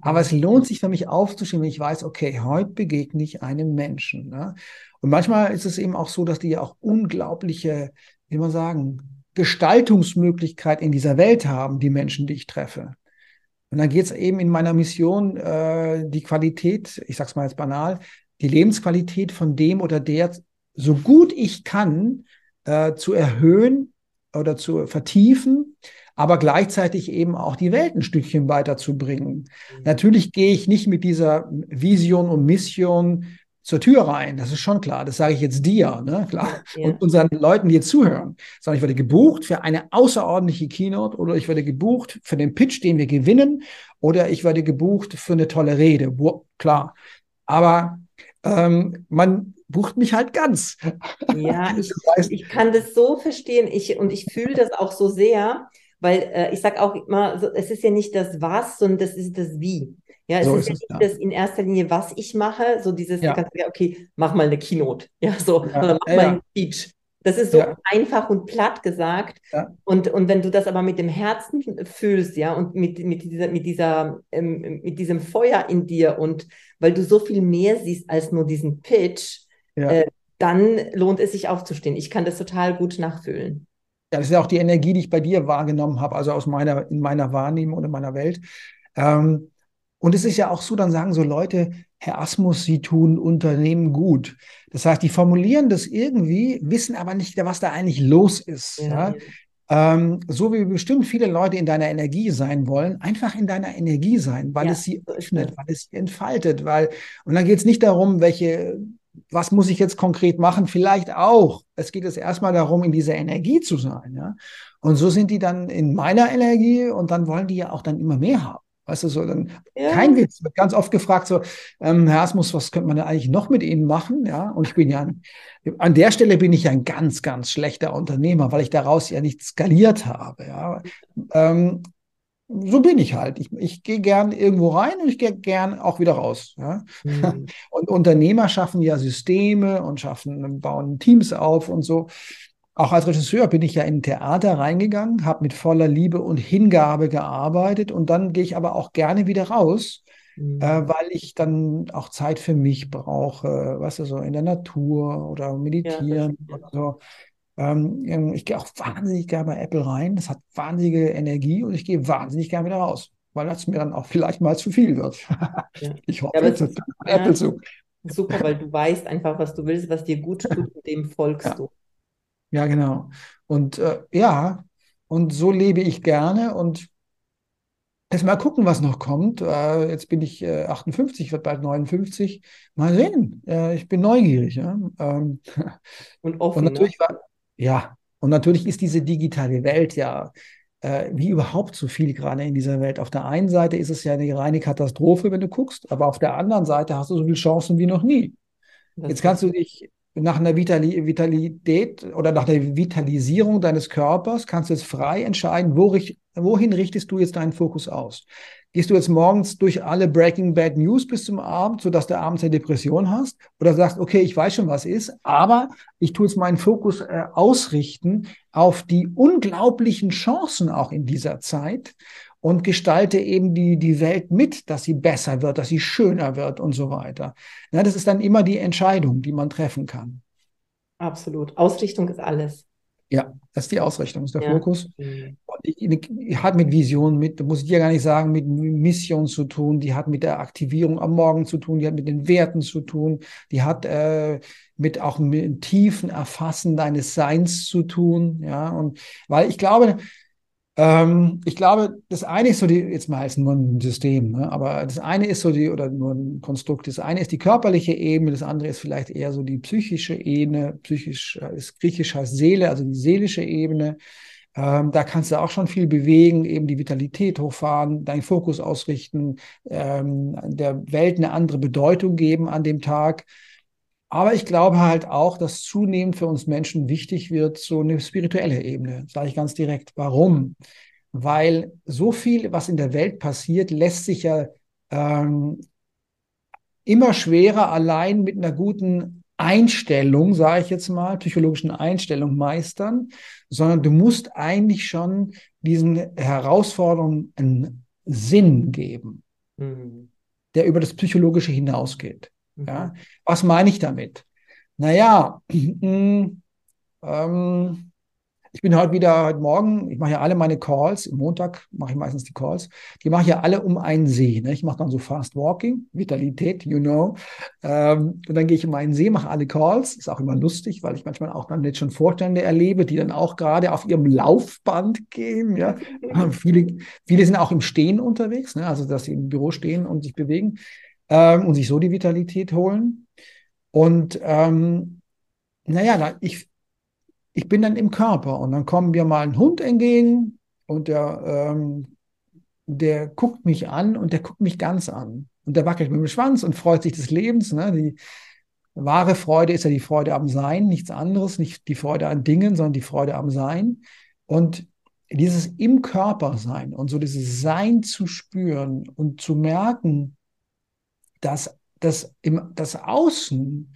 Speaker 2: Aber es lohnt sich für mich aufzustehen, wenn ich weiß, okay, heute begegne ich einem Menschen. Ne? Und manchmal ist es eben auch so, dass die ja auch unglaubliche, wie man sagen, Gestaltungsmöglichkeit in dieser Welt haben, die Menschen, die ich treffe. Und dann geht es eben in meiner Mission äh, die Qualität, ich sag's mal jetzt banal, die Lebensqualität von dem oder der so gut ich kann äh, zu erhöhen oder zu vertiefen, aber gleichzeitig eben auch die Welt ein Stückchen weiterzubringen. Mhm. Natürlich gehe ich nicht mit dieser Vision und Mission zur Tür rein. Das ist schon klar. Das sage ich jetzt dir, ne? klar. Ja. Und unseren Leuten, die jetzt zuhören. Sondern ich werde gebucht für eine außerordentliche Keynote oder ich werde gebucht für den Pitch, den wir gewinnen oder ich werde gebucht für eine tolle Rede. Klar. Aber ähm, man bucht mich halt ganz.
Speaker 1: Ja, [LAUGHS] ich, ich kann das so verstehen ich, und ich fühle das auch so sehr, weil äh, ich sage auch immer, so, es ist ja nicht das Was, sondern das ist das Wie. Ja, es so ist, ist ja nicht ja. das in erster Linie, was ich mache, so dieses, ja. okay, mach mal eine Keynote, [LAUGHS] ja, so, ja. oder mach mal ein Speech. Das ist so einfach und platt gesagt. Und, und wenn du das aber mit dem Herzen fühlst, ja, und mit, mit, dieser, mit, dieser, ähm, mit diesem Feuer in dir und weil du so viel mehr siehst als nur diesen Pitch, äh, dann lohnt es sich aufzustehen. Ich kann das total gut nachfühlen.
Speaker 2: Ja, das ist ja auch die Energie, die ich bei dir wahrgenommen habe, also aus meiner, in meiner Wahrnehmung und in meiner Welt. Ähm, und es ist ja auch so, dann sagen so Leute, Herr Asmus, Sie tun Unternehmen gut. Das heißt, die formulieren das irgendwie, wissen aber nicht, was da eigentlich los ist. Ja, ja? Ähm, so wie bestimmt viele Leute in deiner Energie sein wollen, einfach in deiner Energie sein, weil ja, es sie öffnet, weil es sie entfaltet, weil, und dann geht es nicht darum, welche, was muss ich jetzt konkret machen, vielleicht auch. Es geht jetzt erstmal darum, in dieser Energie zu sein, ja. Und so sind die dann in meiner Energie und dann wollen die ja auch dann immer mehr haben. Weißt du, so dann ja. kein Witz. Wird ganz oft gefragt, so, ähm, Herr Asmus, was könnte man denn eigentlich noch mit Ihnen machen? Ja, und ich bin ja, an der Stelle bin ich ja ein ganz, ganz schlechter Unternehmer, weil ich daraus ja nicht skaliert habe. Ja, ähm, so bin ich halt. Ich, ich gehe gern irgendwo rein und ich gehe gern auch wieder raus. Ja? Mhm. [LAUGHS] Und Unternehmer schaffen ja Systeme und schaffen, bauen Teams auf und so. Auch als Regisseur bin ich ja in Theater reingegangen, habe mit voller Liebe und Hingabe gearbeitet und dann gehe ich aber auch gerne wieder raus, mhm. äh, weil ich dann auch Zeit für mich brauche, weißt du, so in der Natur oder meditieren ja, oder so. Ähm, ich gehe auch wahnsinnig gerne bei Apple rein, das hat wahnsinnige Energie und ich gehe wahnsinnig gerne wieder raus, weil das mir dann auch vielleicht mal zu viel wird. [LAUGHS]
Speaker 1: Ja. Ich hoffe, ja, das ist, Apple zu. Super, weil du weißt einfach, was du willst, was dir gut tut und dem folgst du.
Speaker 2: Ja, genau. Und äh, ja, und so lebe ich gerne und Lass mal gucken, was noch kommt. Äh, jetzt bin ich äh, 58, wird bald 59. Mal sehen. Äh, ich bin neugierig. Ja? Ähm, [LAUGHS] und offen. Und natürlich ne? war, ja, und natürlich ist diese digitale Welt ja äh, wie überhaupt so viel gerade in dieser Welt. Auf der einen Seite ist es ja eine reine Katastrophe, wenn du guckst, aber auf der anderen Seite hast du so viele Chancen wie noch nie. Das Jetzt kannst du dich nach einer Vitali Vitalität oder nach der Vitalisierung deines Körpers kannst du jetzt frei entscheiden, wo, wohin richtest du jetzt deinen Fokus aus. Gehst du jetzt morgens durch alle Breaking Bad News bis zum Abend, sodass du abends eine Depression hast? Oder sagst, okay, ich weiß schon, was ist, aber ich tue jetzt meinen Fokus äh, ausrichten auf die unglaublichen Chancen auch in dieser Zeit und gestalte eben die, die Welt mit, dass sie besser wird, dass sie schöner wird und so weiter. Ja, das ist dann immer die Entscheidung, die man treffen kann.
Speaker 1: Absolut. Ausrichtung ist alles.
Speaker 2: Ja, das ist die Ausrichtung, ist der ja. Fokus. Mhm. Die, die, hat mit Vision, mit, muss ich dir gar nicht sagen, mit Mission zu tun, die hat mit der Aktivierung am Morgen zu tun, die hat mit den Werten zu tun, die hat äh, mit auch mit tiefen Erfassen deines Seins zu tun. Ja, und weil ich glaube, ähm, ich glaube, das eine ist so die, jetzt mal als nur ein System, ne? aber das eine ist so die, oder nur ein Konstrukt, das eine ist die körperliche Ebene, das andere ist vielleicht eher so die psychische Ebene, psychisch äh, ist griechisch heißt Seele, also die seelische Ebene. Ähm, da kannst du auch schon viel bewegen, eben die Vitalität hochfahren, deinen Fokus ausrichten, ähm, der Welt eine andere Bedeutung geben an dem Tag. Aber ich glaube halt auch, dass zunehmend für uns Menschen wichtig wird, so eine spirituelle Ebene, sage ich ganz direkt. Warum? Weil so viel, was in der Welt passiert, lässt sich ja ähm, immer schwerer allein mit einer guten Einstellung, sage ich jetzt mal, psychologischen Einstellung meistern, sondern du musst eigentlich schon diesen Herausforderungen einen Sinn geben, mhm. der über das Psychologische hinausgeht. Ja? Mhm. Was meine ich damit? Naja, [CLEARS THROAT] ähm, ich bin heute wieder, heute Morgen, ich mache ja alle meine Calls, Montag mache ich meistens die Calls, die mache ich ja alle um einen See. Ne? Ich mache dann so Fast Walking, Vitalität, you know. Ähm, und dann gehe ich um einen See, mache alle Calls. Ist auch immer lustig, weil ich manchmal auch dann jetzt schon Vorstände erlebe, die dann auch gerade auf ihrem Laufband gehen. Ja? [LAUGHS] viele, viele sind auch im Stehen unterwegs, ne? also dass sie im Büro stehen und sich bewegen ähm, und sich so die Vitalität holen. Und ähm, naja, ich, ich bin dann im Körper und dann kommen mir mal ein Hund entgegen und der, ähm, der guckt mich an und der guckt mich ganz an. Und der wackelt mit dem Schwanz und freut sich des Lebens. Ne? Die wahre Freude ist ja die Freude am Sein, nichts anderes, nicht die Freude an Dingen, sondern die Freude am Sein. Und dieses im Körper sein und so dieses Sein zu spüren und zu merken, dass das, im, das Außen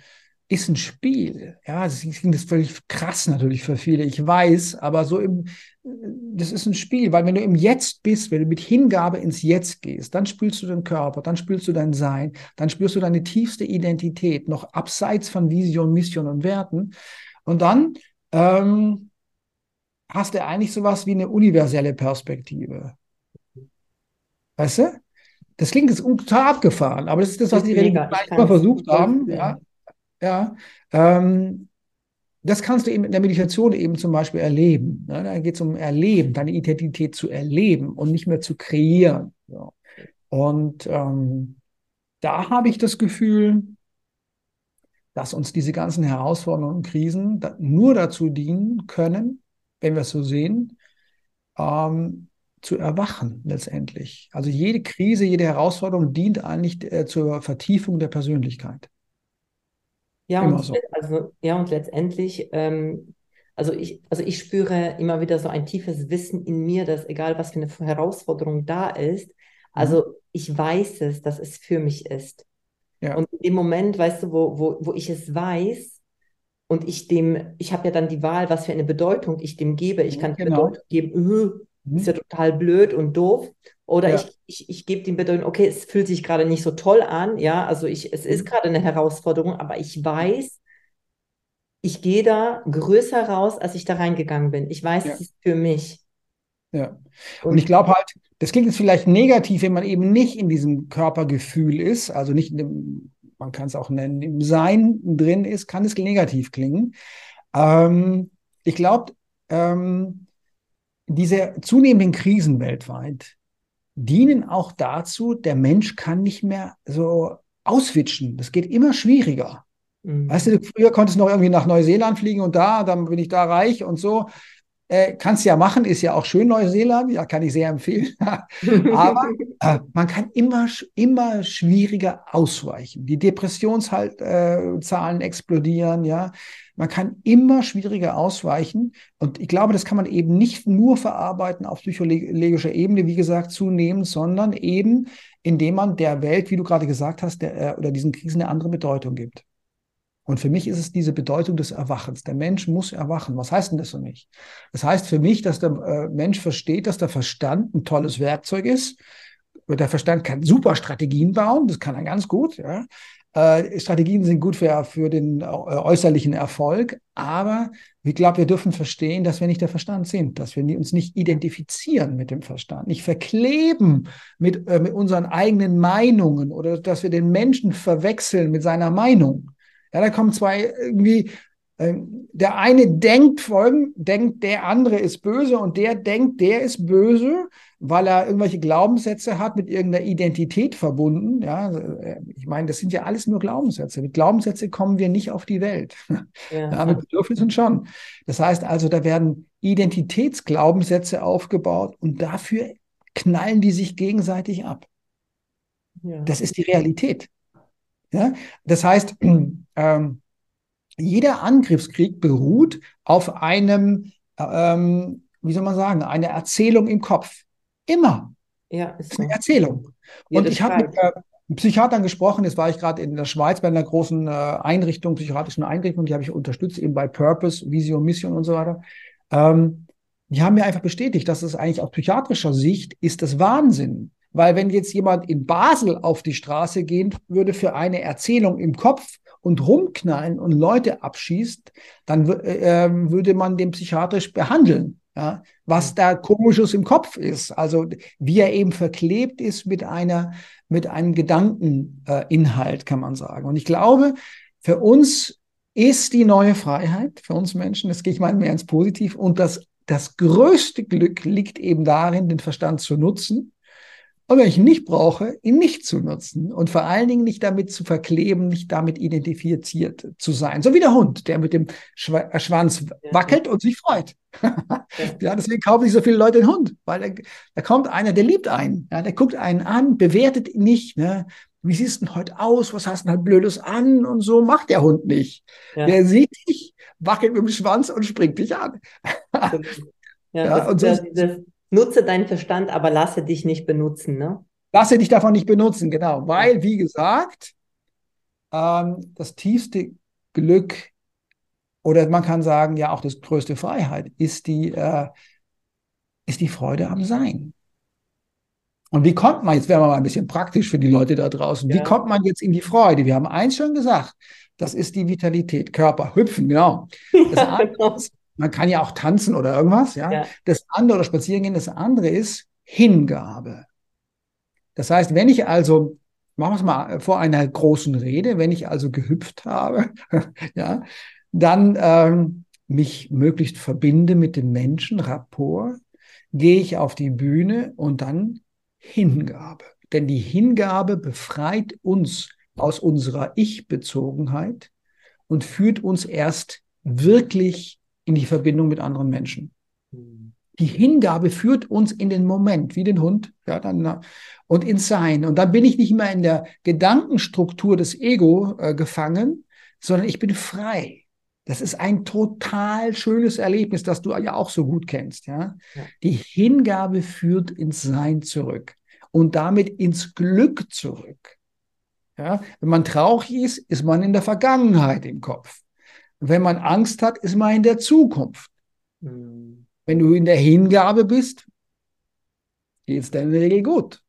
Speaker 2: ist ein Spiel. Ja, das ist völlig krass natürlich für viele, ich weiß, aber so im, das ist ein Spiel, weil wenn du im Jetzt bist, wenn du mit Hingabe ins Jetzt gehst, dann spülst du den Körper, dann spülst du dein Sein, dann spürst du deine tiefste Identität, noch abseits von Vision, Mission und Werten. Und dann ähm, hast du eigentlich sowas wie eine universelle Perspektive. Weißt du? Das klingt jetzt total abgefahren, aber das ist das, was die Religionen immer versucht haben. Ja, ja. Ähm, das kannst du eben in der Meditation eben zum Beispiel erleben. Ne? Da geht es um Erleben, deine Identität zu erleben und nicht mehr zu kreieren. Ja. Und ähm, da habe ich das Gefühl, dass uns diese ganzen Herausforderungen und Krisen nur dazu dienen können, wenn wir es so sehen, ähm, zu erwachen letztendlich. Also jede Krise, jede Herausforderung dient eigentlich äh, zur Vertiefung der Persönlichkeit.
Speaker 1: Ja, und, so. also, ja und letztendlich, ähm, also, ich, also ich spüre immer wieder so ein tiefes Wissen in mir, dass egal was für eine Herausforderung da ist, also mhm. ich weiß es, dass es für mich ist. Ja. Und in dem Moment, weißt du, wo, wo, wo ich es weiß und ich dem, ich habe ja dann die Wahl, was für eine Bedeutung ich dem gebe. Ich kann die genau. Bedeutung geben, öh, mhm. ist ja total blöd und doof. Oder ja. ich, ich, ich gebe dem Bedeutung, okay, es fühlt sich gerade nicht so toll an, ja, also ich, es ist mhm. gerade eine Herausforderung, aber ich weiß, ich gehe da größer raus, als ich da reingegangen bin. Ich weiß, ja. es ist für mich.
Speaker 2: Ja. Und, und ich glaube halt, das klingt jetzt vielleicht negativ, wenn man eben nicht in diesem Körpergefühl ist, also nicht in dem, man kann es auch nennen, im Sein drin ist, kann es negativ klingen. Ähm, ich glaube, ähm, diese zunehmenden Krisen weltweit dienen auch dazu, der Mensch kann nicht mehr so auswitschen. Das geht immer schwieriger. Mhm. Weißt du, früher konntest du noch irgendwie nach Neuseeland fliegen und da, dann bin ich da reich und so. Äh, kannst ja machen, ist ja auch schön Neuseeland, ja, kann ich sehr empfehlen. [LAUGHS] Aber äh, man kann immer, immer schwieriger ausweichen. Die Depressionszahlen äh, explodieren, ja. Man kann immer schwieriger ausweichen. Und ich glaube, das kann man eben nicht nur verarbeiten auf psychologischer Ebene, wie gesagt, zunehmend, sondern eben, indem man der Welt, wie du gerade gesagt hast, der, äh, oder diesen Krisen eine andere Bedeutung gibt. Und für mich ist es diese Bedeutung des Erwachens. Der Mensch muss erwachen. Was heißt denn das für mich? Das heißt für mich, dass der äh, Mensch versteht, dass der Verstand ein tolles Werkzeug ist. Der Verstand kann super Strategien bauen, das kann er ganz gut. Ja. Äh, Strategien sind gut für, für den äh, äußerlichen Erfolg, aber ich glaube, wir dürfen verstehen, dass wir nicht der Verstand sind, dass wir uns nicht identifizieren mit dem Verstand, nicht verkleben mit, äh, mit unseren eigenen Meinungen oder dass wir den Menschen verwechseln mit seiner Meinung. Ja, da kommen zwei irgendwie, der eine denkt folgen, denkt, der andere ist böse und der denkt, der ist böse, weil er irgendwelche Glaubenssätze hat mit irgendeiner Identität verbunden. Ja, äh, ich meine, das sind ja alles nur Glaubenssätze. Mit Glaubenssätzen kommen wir nicht auf die Welt. Ja. [LAUGHS] ja mit Bedürfnissen schon. Das heißt also, da werden Identitätsglaubenssätze aufgebaut und dafür knallen die sich gegenseitig ab. Ja. Das ist die Realität. Ja? Das heißt, [CLEARS THROAT] ähm, jeder Angriffskrieg beruht auf einem, ähm, wie soll man sagen, eine Erzählung im Kopf. Immer. Ja, ist, das ist eine Erzählung. Und ich habe mit äh, Psychiatern gesprochen, jetzt war ich gerade in der Schweiz bei einer großen äh, Einrichtung, psychiatrischen Einrichtung, die habe ich unterstützt, eben bei Purpose, Vision, Mission und so weiter. Ähm, die haben mir einfach bestätigt, dass es eigentlich aus psychiatrischer Sicht ist das Wahnsinn, weil wenn jetzt jemand in Basel auf die Straße gehen würde für eine Erzählung im Kopf und rumknallen und Leute abschießt, dann äh, ähm, würde man den psychiatrisch behandeln. Ja, was da komisches im Kopf ist, also wie er eben verklebt ist mit einer, mit einem Gedankeninhalt, äh, kann man sagen. Und ich glaube, für uns ist die neue Freiheit, für uns Menschen, das gehe ich mal mehr ins Positiv, und das, das größte Glück liegt eben darin, den Verstand zu nutzen und wenn ich ihn nicht brauche, ihn nicht zu nutzen und vor allen Dingen nicht damit zu verkleben, nicht damit identifiziert zu sein. So wie der Hund, der mit dem äh, Schwanz wackelt und sich freut. [LAUGHS] ja, deswegen kaufen sich so viele Leute den Hund, weil da, kommt einer, der liebt einen, ja, der guckt einen an, bewertet ihn nicht, ne? Wie siehst du denn heute aus? Was hast du denn halt Blödes an? Und so macht der Hund nicht. Ja. Der sieht dich, wackelt mit dem Schwanz und springt dich an. [LAUGHS]
Speaker 1: ja, ja und so, das, Nutze deinen Verstand, aber lasse dich nicht benutzen, ne?
Speaker 2: Lasse dich davon nicht benutzen, genau. Weil, wie gesagt, ähm, das tiefste Glück oder man kann sagen, ja, auch das größte Freiheit ist die, äh, ist die Freude am Sein. Und wie kommt man, jetzt werden wir mal ein bisschen praktisch für die Leute da draußen, ja. wie kommt man jetzt in die Freude? Wir haben eins schon gesagt, das ist die Vitalität, Körper, hüpfen, genau. Das, [LAUGHS] andere, genau. Man kann ja auch tanzen oder irgendwas, ja. ja. Das andere oder spazieren gehen, das andere ist Hingabe. Das heißt, wenn ich also, machen wir es mal vor einer großen Rede, wenn ich also gehüpft habe, [LAUGHS] ja, dann ähm, mich möglichst verbinde mit den Menschen, Rapport, gehe ich auf die Bühne und dann Hingabe. Denn die Hingabe befreit uns aus unserer Ich-Bezogenheit und führt uns erst wirklich in die Verbindung mit anderen Menschen. Die Hingabe führt uns in den Moment, wie den Hund, ja, dann, und ins Sein. Und dann bin ich nicht mehr in der Gedankenstruktur des Ego äh, gefangen, sondern ich bin frei. Das ist ein total schönes Erlebnis, das du ja auch so gut kennst. Ja? ja? Die Hingabe führt ins Sein zurück und damit ins Glück zurück. Ja? Wenn man traurig ist, ist man in der Vergangenheit im Kopf. Wenn man Angst hat, ist man in der Zukunft. Mhm. Wenn du in der Hingabe bist, geht es dann in der Regel gut.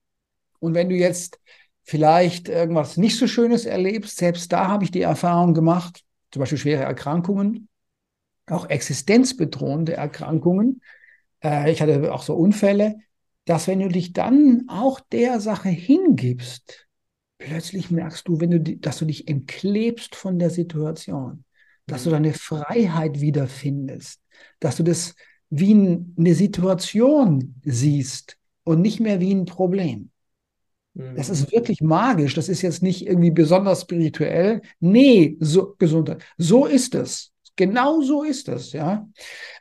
Speaker 2: Und wenn du jetzt vielleicht irgendwas nicht so Schönes erlebst, selbst da habe ich die Erfahrung gemacht, zum Beispiel schwere Erkrankungen, auch existenzbedrohende Erkrankungen. Äh, ich hatte auch so Unfälle, dass wenn du dich dann auch der Sache hingibst, plötzlich merkst du, wenn du, dass du dich entklebst von der Situation, dass du mhm. deine Freiheit wiederfindest, dass du das wie eine Situation siehst und nicht mehr wie ein Problem. Das ist mhm. wirklich magisch. Das ist jetzt nicht irgendwie besonders spirituell. Nee, so Gesundheit. So ist es. Genau so ist es, ja.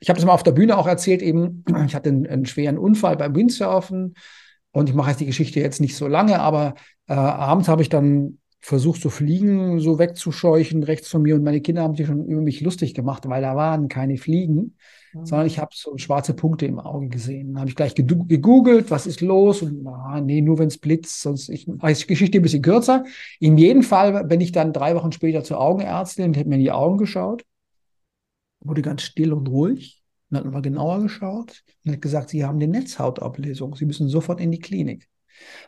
Speaker 2: Ich habe das mal auf der Bühne auch erzählt, eben, [CLEARS THROAT] ich hatte einen, einen schweren Unfall beim Windsurfen und ich mache jetzt die Geschichte jetzt nicht so lange, aber äh, abends habe ich dann versucht, so Fliegen so wegzuscheuchen rechts von mir und meine Kinder haben sich schon über mich lustig gemacht, weil da waren keine Fliegen sondern ich habe so schwarze Punkte im Auge gesehen. Dann habe ich gleich gegoogelt, was ist los? Und ah, nee, nur wenn es blitzt, sonst ich mache die Geschichte ein bisschen kürzer. In jedem Fall bin ich dann drei Wochen später zur Augenärztin und habe mir in die Augen geschaut, wurde ganz still und ruhig. Und hat nochmal genauer geschaut und hat gesagt, Sie haben eine Netzhautablesung. Sie müssen sofort in die Klinik.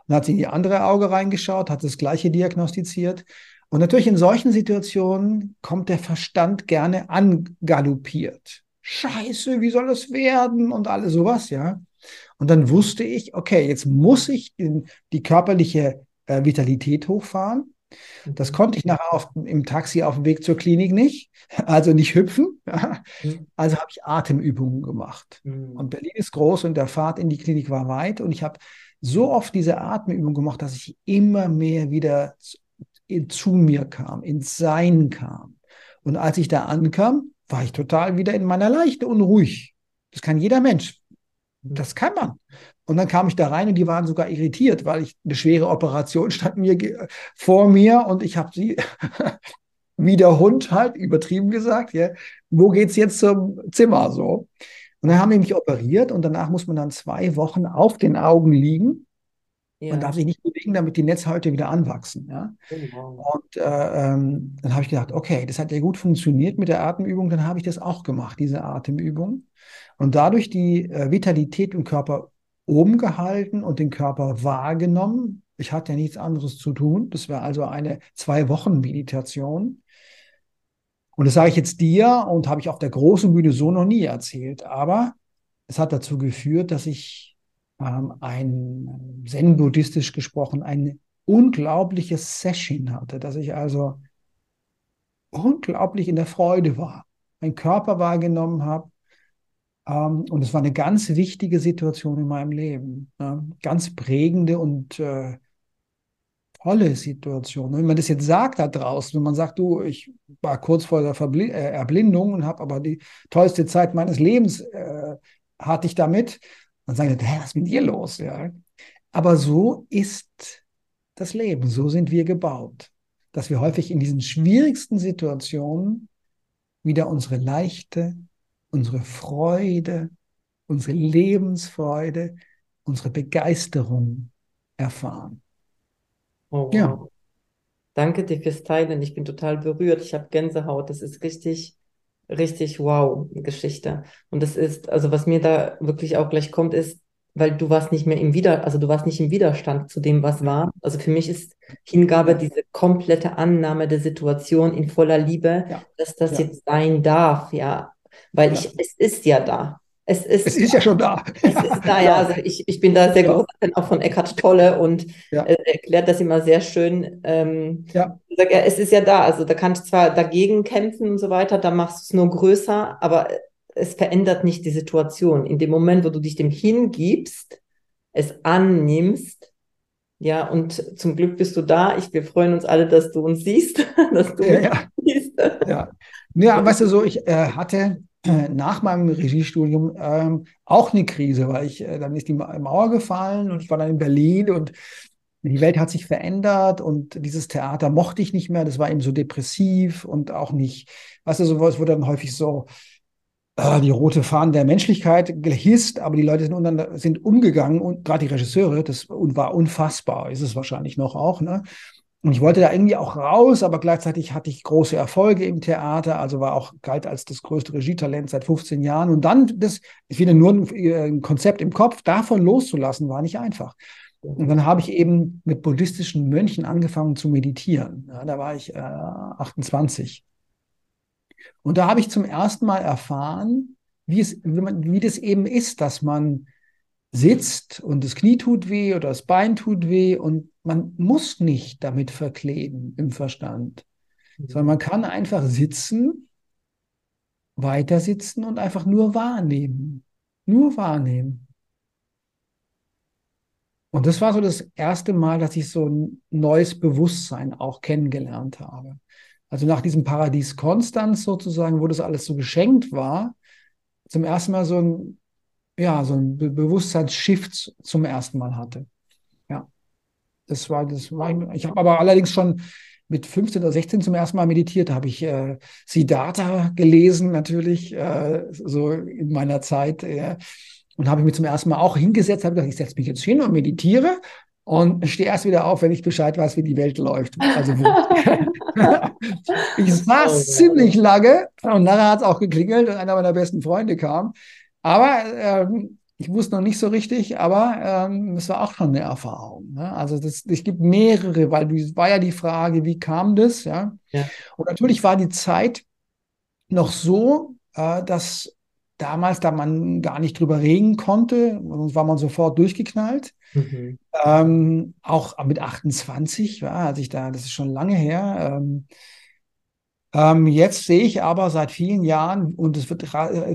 Speaker 2: Und dann hat sie in die andere Auge reingeschaut, hat das gleiche diagnostiziert. Und natürlich in solchen Situationen kommt der Verstand gerne angaloppiert. Scheiße, wie soll das werden und alles sowas, ja. Und dann wusste ich, okay, jetzt muss ich in die körperliche äh, Vitalität hochfahren. Das mhm. konnte ich nachher auf, im Taxi auf dem Weg zur Klinik nicht, [LAUGHS] also nicht hüpfen. [LAUGHS] Mhm. Also habe ich Atemübungen gemacht. Mhm. Und Berlin ist groß und der Fahrt in die Klinik war weit. Und ich habe so oft diese Atemübungen gemacht, dass ich immer mehr wieder zu, zu mir kam, ins Sein kam. Und als ich da ankam, war ich total wieder in meiner Leichte und ruhig. Das kann jeder Mensch. Das kann man. Und dann kam ich da rein und die waren sogar irritiert, weil ich eine schwere Operation stand mir vor mir und ich habe sie [LAUGHS] wie der Hund halt übertrieben gesagt, ja, wo geht's jetzt zum Zimmer so? Und dann haben die mich operiert und danach muss man dann zwei Wochen auf den Augen liegen ja. Man darf sich nicht bewegen, damit die Netzhäute wieder anwachsen. Ja? Genau. Und äh, ähm, dann habe ich gedacht, okay, das hat ja gut funktioniert mit der Atemübung, dann habe ich das auch gemacht, diese Atemübung. Und dadurch die äh, Vitalität im Körper oben gehalten und den Körper wahrgenommen. Ich hatte ja nichts anderes zu tun. Das war also eine zwei Wochen Meditation. Und das sage ich jetzt dir und habe ich auf der großen Bühne so noch nie erzählt. Aber es hat dazu geführt, dass ich ähm, ein zen-buddhistisch gesprochen, ein unglaubliches Session hatte, dass ich also unglaublich in der Freude war, meinen Körper wahrgenommen habe. Ähm, und es war eine ganz wichtige Situation in meinem Leben, ja, ganz prägende und äh, tolle Situation. Und wenn man das jetzt sagt da draußen, wenn man sagt, du, ich war kurz vor der Verbl äh, Erblindung und habe aber die tollste Zeit meines Lebens äh, hatte ich damit, dann sagen die, was ist mit dir los? Ja. Aber so ist das Leben, so sind wir gebaut, dass wir häufig in diesen schwierigsten Situationen wieder unsere Leichte, unsere Freude, unsere Lebensfreude, unsere Begeisterung erfahren.
Speaker 1: Oh, wow. Ja. Danke dir fürs Teilen. Ich bin total berührt. Ich habe Gänsehaut. Das ist richtig richtig wow Geschichte. Und das ist, also was mir da wirklich auch gleich kommt, ist, weil du warst nicht mehr im Wider, also du warst nicht im Widerstand zu dem, was war. Also für mich ist Hingabe diese komplette Annahme der Situation in voller Liebe, ja. dass das ja. jetzt sein darf, ja. weil ja. ich, es ist ja da.
Speaker 2: Es ist, es ist ja schon da.
Speaker 1: Es ist da, ja. [LAUGHS] Also ich, ich bin da sehr ja. groß Fan auch von Eckhart Tolle und ja. äh, erklärt das immer sehr schön. Ähm, ja. Sag, ja. Es ist ja da. Also da kannst du zwar dagegen kämpfen und so weiter, da machst du es nur größer, aber es verändert nicht die Situation. In dem Moment, wo du dich dem hingibst, es annimmst, ja, und zum Glück bist du da. Ich, wir freuen uns alle, dass du uns siehst, [LAUGHS] dass du
Speaker 2: ja, ja. siehst. Ja. ja, weißt du so, ich äh, hatte nach meinem Regiestudium ähm, auch eine Krise, weil ich, äh, dann ist die Mauer gefallen und ich war dann in Berlin und die Welt hat sich verändert und dieses Theater mochte ich nicht mehr. Das war eben so depressiv und auch nicht, weißt du, so, es wurde dann häufig so, äh, die rote Fahne der Menschlichkeit gehisst, aber die Leute sind, sind umgegangen und gerade die Regisseure, das war unfassbar, ist es wahrscheinlich noch auch, ne? Und ich wollte da irgendwie auch raus, aber gleichzeitig hatte ich große Erfolge im Theater, also war auch galt als das größte Regietalent seit 15 Jahren. Und dann, das wieder nur ein, ein Konzept im Kopf, davon loszulassen, war nicht einfach. Und dann habe ich eben mit buddhistischen Mönchen angefangen zu meditieren. Ja, da war ich äh, 28. Und da habe ich zum ersten Mal erfahren, wie, es, wie, man, wie das eben ist, dass man sitzt und das Knie tut weh oder das Bein tut weh und man muss nicht damit verkleben im Verstand, mhm. sondern man kann einfach sitzen, weiter sitzen und einfach nur wahrnehmen. Nur wahrnehmen. Und das war so das erste Mal, dass ich so ein neues Bewusstsein auch kennengelernt habe. Also nach diesem Paradies Konstanz sozusagen, wo das alles so geschenkt war, zum ersten Mal so ein, ja, so ein Be Bewusstseinsshift zum ersten Mal hatte. Das war, das war, ich habe aber allerdings schon mit 15 oder 16 zum ersten Mal meditiert, da habe ich äh, Siddhartha gelesen, natürlich, äh, so in meiner Zeit. Äh, und habe ich mich zum ersten Mal auch hingesetzt, habe gesagt, ich setze mich jetzt hin und meditiere und stehe erst wieder auf, wenn ich Bescheid weiß, wie die Welt läuft. Also [LAUGHS] ich saß oh, ziemlich lange und nachher hat es auch geklingelt und einer meiner besten Freunde kam. Aber ähm, ich wusste noch nicht so richtig, aber ähm, es war auch schon eine Erfahrung. Ne? Also das, es gibt mehrere, weil es war ja die Frage, wie kam das? Ja? ja. Und natürlich war die Zeit noch so, äh, dass damals, da man gar nicht drüber reden konnte, war man sofort durchgeknallt. Mhm. Ähm, auch mit 28, ja, als ich da, das ist schon lange her. Ähm, ähm, jetzt sehe ich aber seit vielen Jahren, und es wird,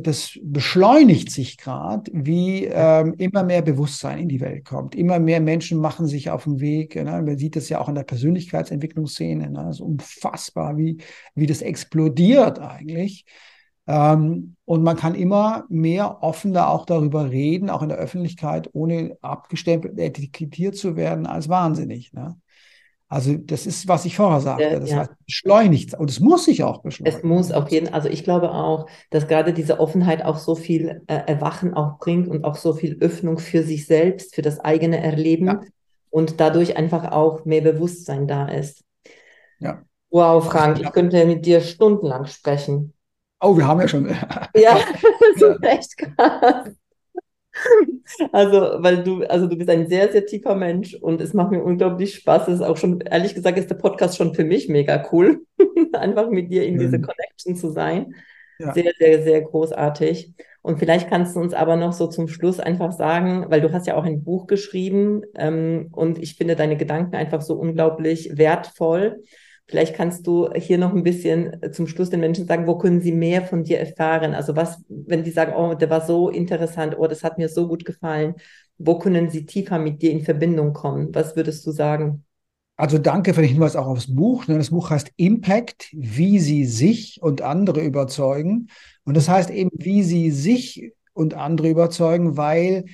Speaker 2: das beschleunigt sich gerade, wie ähm, immer mehr Bewusstsein in die Welt kommt. Immer mehr Menschen machen sich auf den Weg. Ne? Man sieht das ja auch in der Persönlichkeitsentwicklungsszene. Ne? Es ist unfassbar, wie, wie das explodiert eigentlich. Ähm, und man kann immer mehr offener auch darüber reden, auch in der Öffentlichkeit, ohne abgestempelt, etikettiert zu werden als wahnsinnig. Ne? Also das ist, was ich vorher sagte. Das ja. heißt, beschleunigt. Und es muss sich auch beschleunigen.
Speaker 1: Es muss auf jeden Fall. Also ich glaube auch, dass gerade diese Offenheit auch so viel äh, Erwachen auch bringt und auch so viel Öffnung für sich selbst, für das eigene Erleben ja. und dadurch einfach auch mehr Bewusstsein da ist. Ja. Wow, Frank, ich könnte mit dir stundenlang sprechen.
Speaker 2: Oh, wir haben ja schon.
Speaker 1: ja, [LAUGHS] [LAUGHS] das ist echt krass. [LAUGHS] Also, weil du, also du bist ein sehr, sehr tiefer Mensch und es macht mir unglaublich Spaß. Es ist auch schon, ehrlich gesagt, ist der Podcast schon für mich mega cool, [LAUGHS] einfach mit dir in mhm. diese Connection zu sein. Ja. Sehr, sehr, sehr großartig. Und vielleicht kannst du uns aber noch so zum Schluss einfach sagen, weil du hast ja auch ein Buch geschrieben ähm, und ich finde deine Gedanken einfach so unglaublich wertvoll. Vielleicht kannst du hier noch ein bisschen zum Schluss den Menschen sagen, wo können sie mehr von dir erfahren? Also was, wenn die sagen, oh, der war so interessant, oh, das hat mir so gut gefallen, wo können sie tiefer mit dir in Verbindung kommen? Was würdest du sagen?
Speaker 2: Also danke für den Hinweis auch aufs Buch. Ne? Das Buch heißt Impact, wie sie sich und andere überzeugen. Und das heißt eben, wie sie sich und andere überzeugen, weil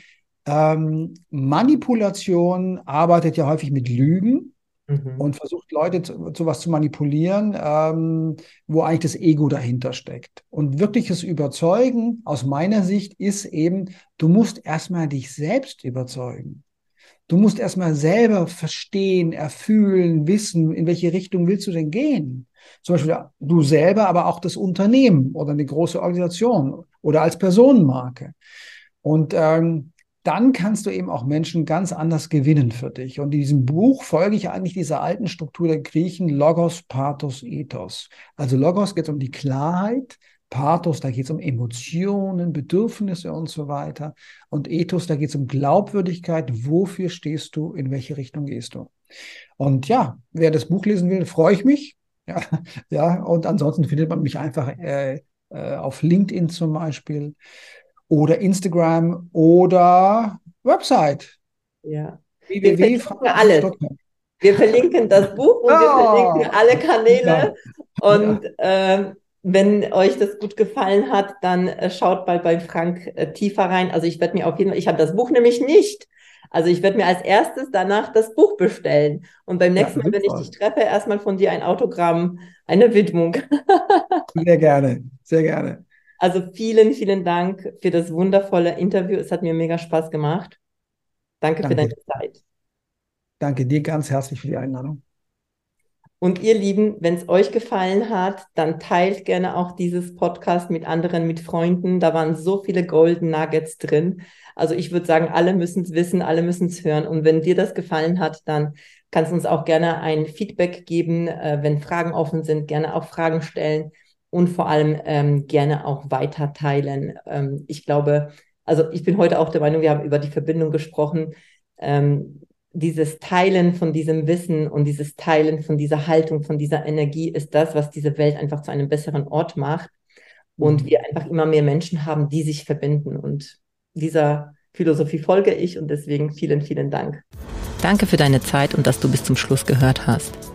Speaker 2: ähm, Manipulation arbeitet ja häufig mit Lügen mhm. und versucht Leute zu, zu was zu manipulieren, ähm, wo eigentlich das Ego dahinter steckt. Und wirkliches Überzeugen aus meiner Sicht ist eben, du musst erstmal dich selbst überzeugen. Du musst erstmal selber verstehen, erfühlen, wissen, in welche Richtung willst du denn gehen. Zum Beispiel du selber, aber auch das Unternehmen oder eine große Organisation oder als Personenmarke. Und ähm, dann kannst du eben auch Menschen ganz anders gewinnen für dich. Und in diesem Buch folge ich eigentlich dieser alten Struktur der Griechen, Logos, Pathos, Ethos. Also Logos geht um die Klarheit, Pathos, da geht es um Emotionen, Bedürfnisse und so weiter. Und Ethos, da geht es um Glaubwürdigkeit. Wofür stehst du? In welche Richtung gehst du? Und ja, wer das Buch lesen will, freue ich mich. [LAUGHS] Ja, ja, und ansonsten findet man mich einfach äh, äh, auf LinkedIn zum Beispiel oder Instagram oder Website.
Speaker 1: Ja. www. alles. Wir verlinken das Buch und oh, wir verlinken alle Kanäle. Ja. Und ja. äh, wenn euch das gut gefallen hat, dann äh, schaut mal bei Frank äh, tiefer rein. Also ich werde mir auf jeden Fall, ich habe das Buch nämlich nicht. Also ich werde mir als erstes danach das Buch bestellen. Und beim nächsten ja, Mal, wenn ich dich treffe, erstmal von dir ein Autogramm, eine Widmung. [LAUGHS]
Speaker 2: sehr gerne, sehr gerne.
Speaker 1: Also vielen, vielen Dank für das wundervolle Interview. Es hat mir mega Spaß gemacht. Danke, Danke. für deine Zeit.
Speaker 2: Danke dir ganz herzlich für die Einladung.
Speaker 1: Und ihr Lieben, wenn es euch gefallen hat, dann teilt gerne auch dieses Podcast mit anderen, mit Freunden. Da waren so viele Golden Nuggets drin. Also ich würde sagen, alle müssen es wissen, alle müssen es hören. Und wenn dir das gefallen hat, dann kannst du uns auch gerne ein Feedback geben, äh, wenn Fragen offen sind, gerne auch Fragen stellen und vor allem ähm, gerne auch weiter teilen. Ähm, ich glaube, also ich bin heute auch der Meinung, wir haben über die Verbindung gesprochen. Ähm, dieses Teilen von diesem Wissen und dieses Teilen von dieser Haltung, von dieser Energie ist das, was diese Welt einfach zu einem besseren Ort macht. Und mhm. wir einfach immer mehr Menschen haben, die sich verbinden. Und dieser Philosophie folge ich und deswegen vielen, vielen Dank.
Speaker 3: Danke für deine Zeit und dass du bis zum Schluss gehört hast.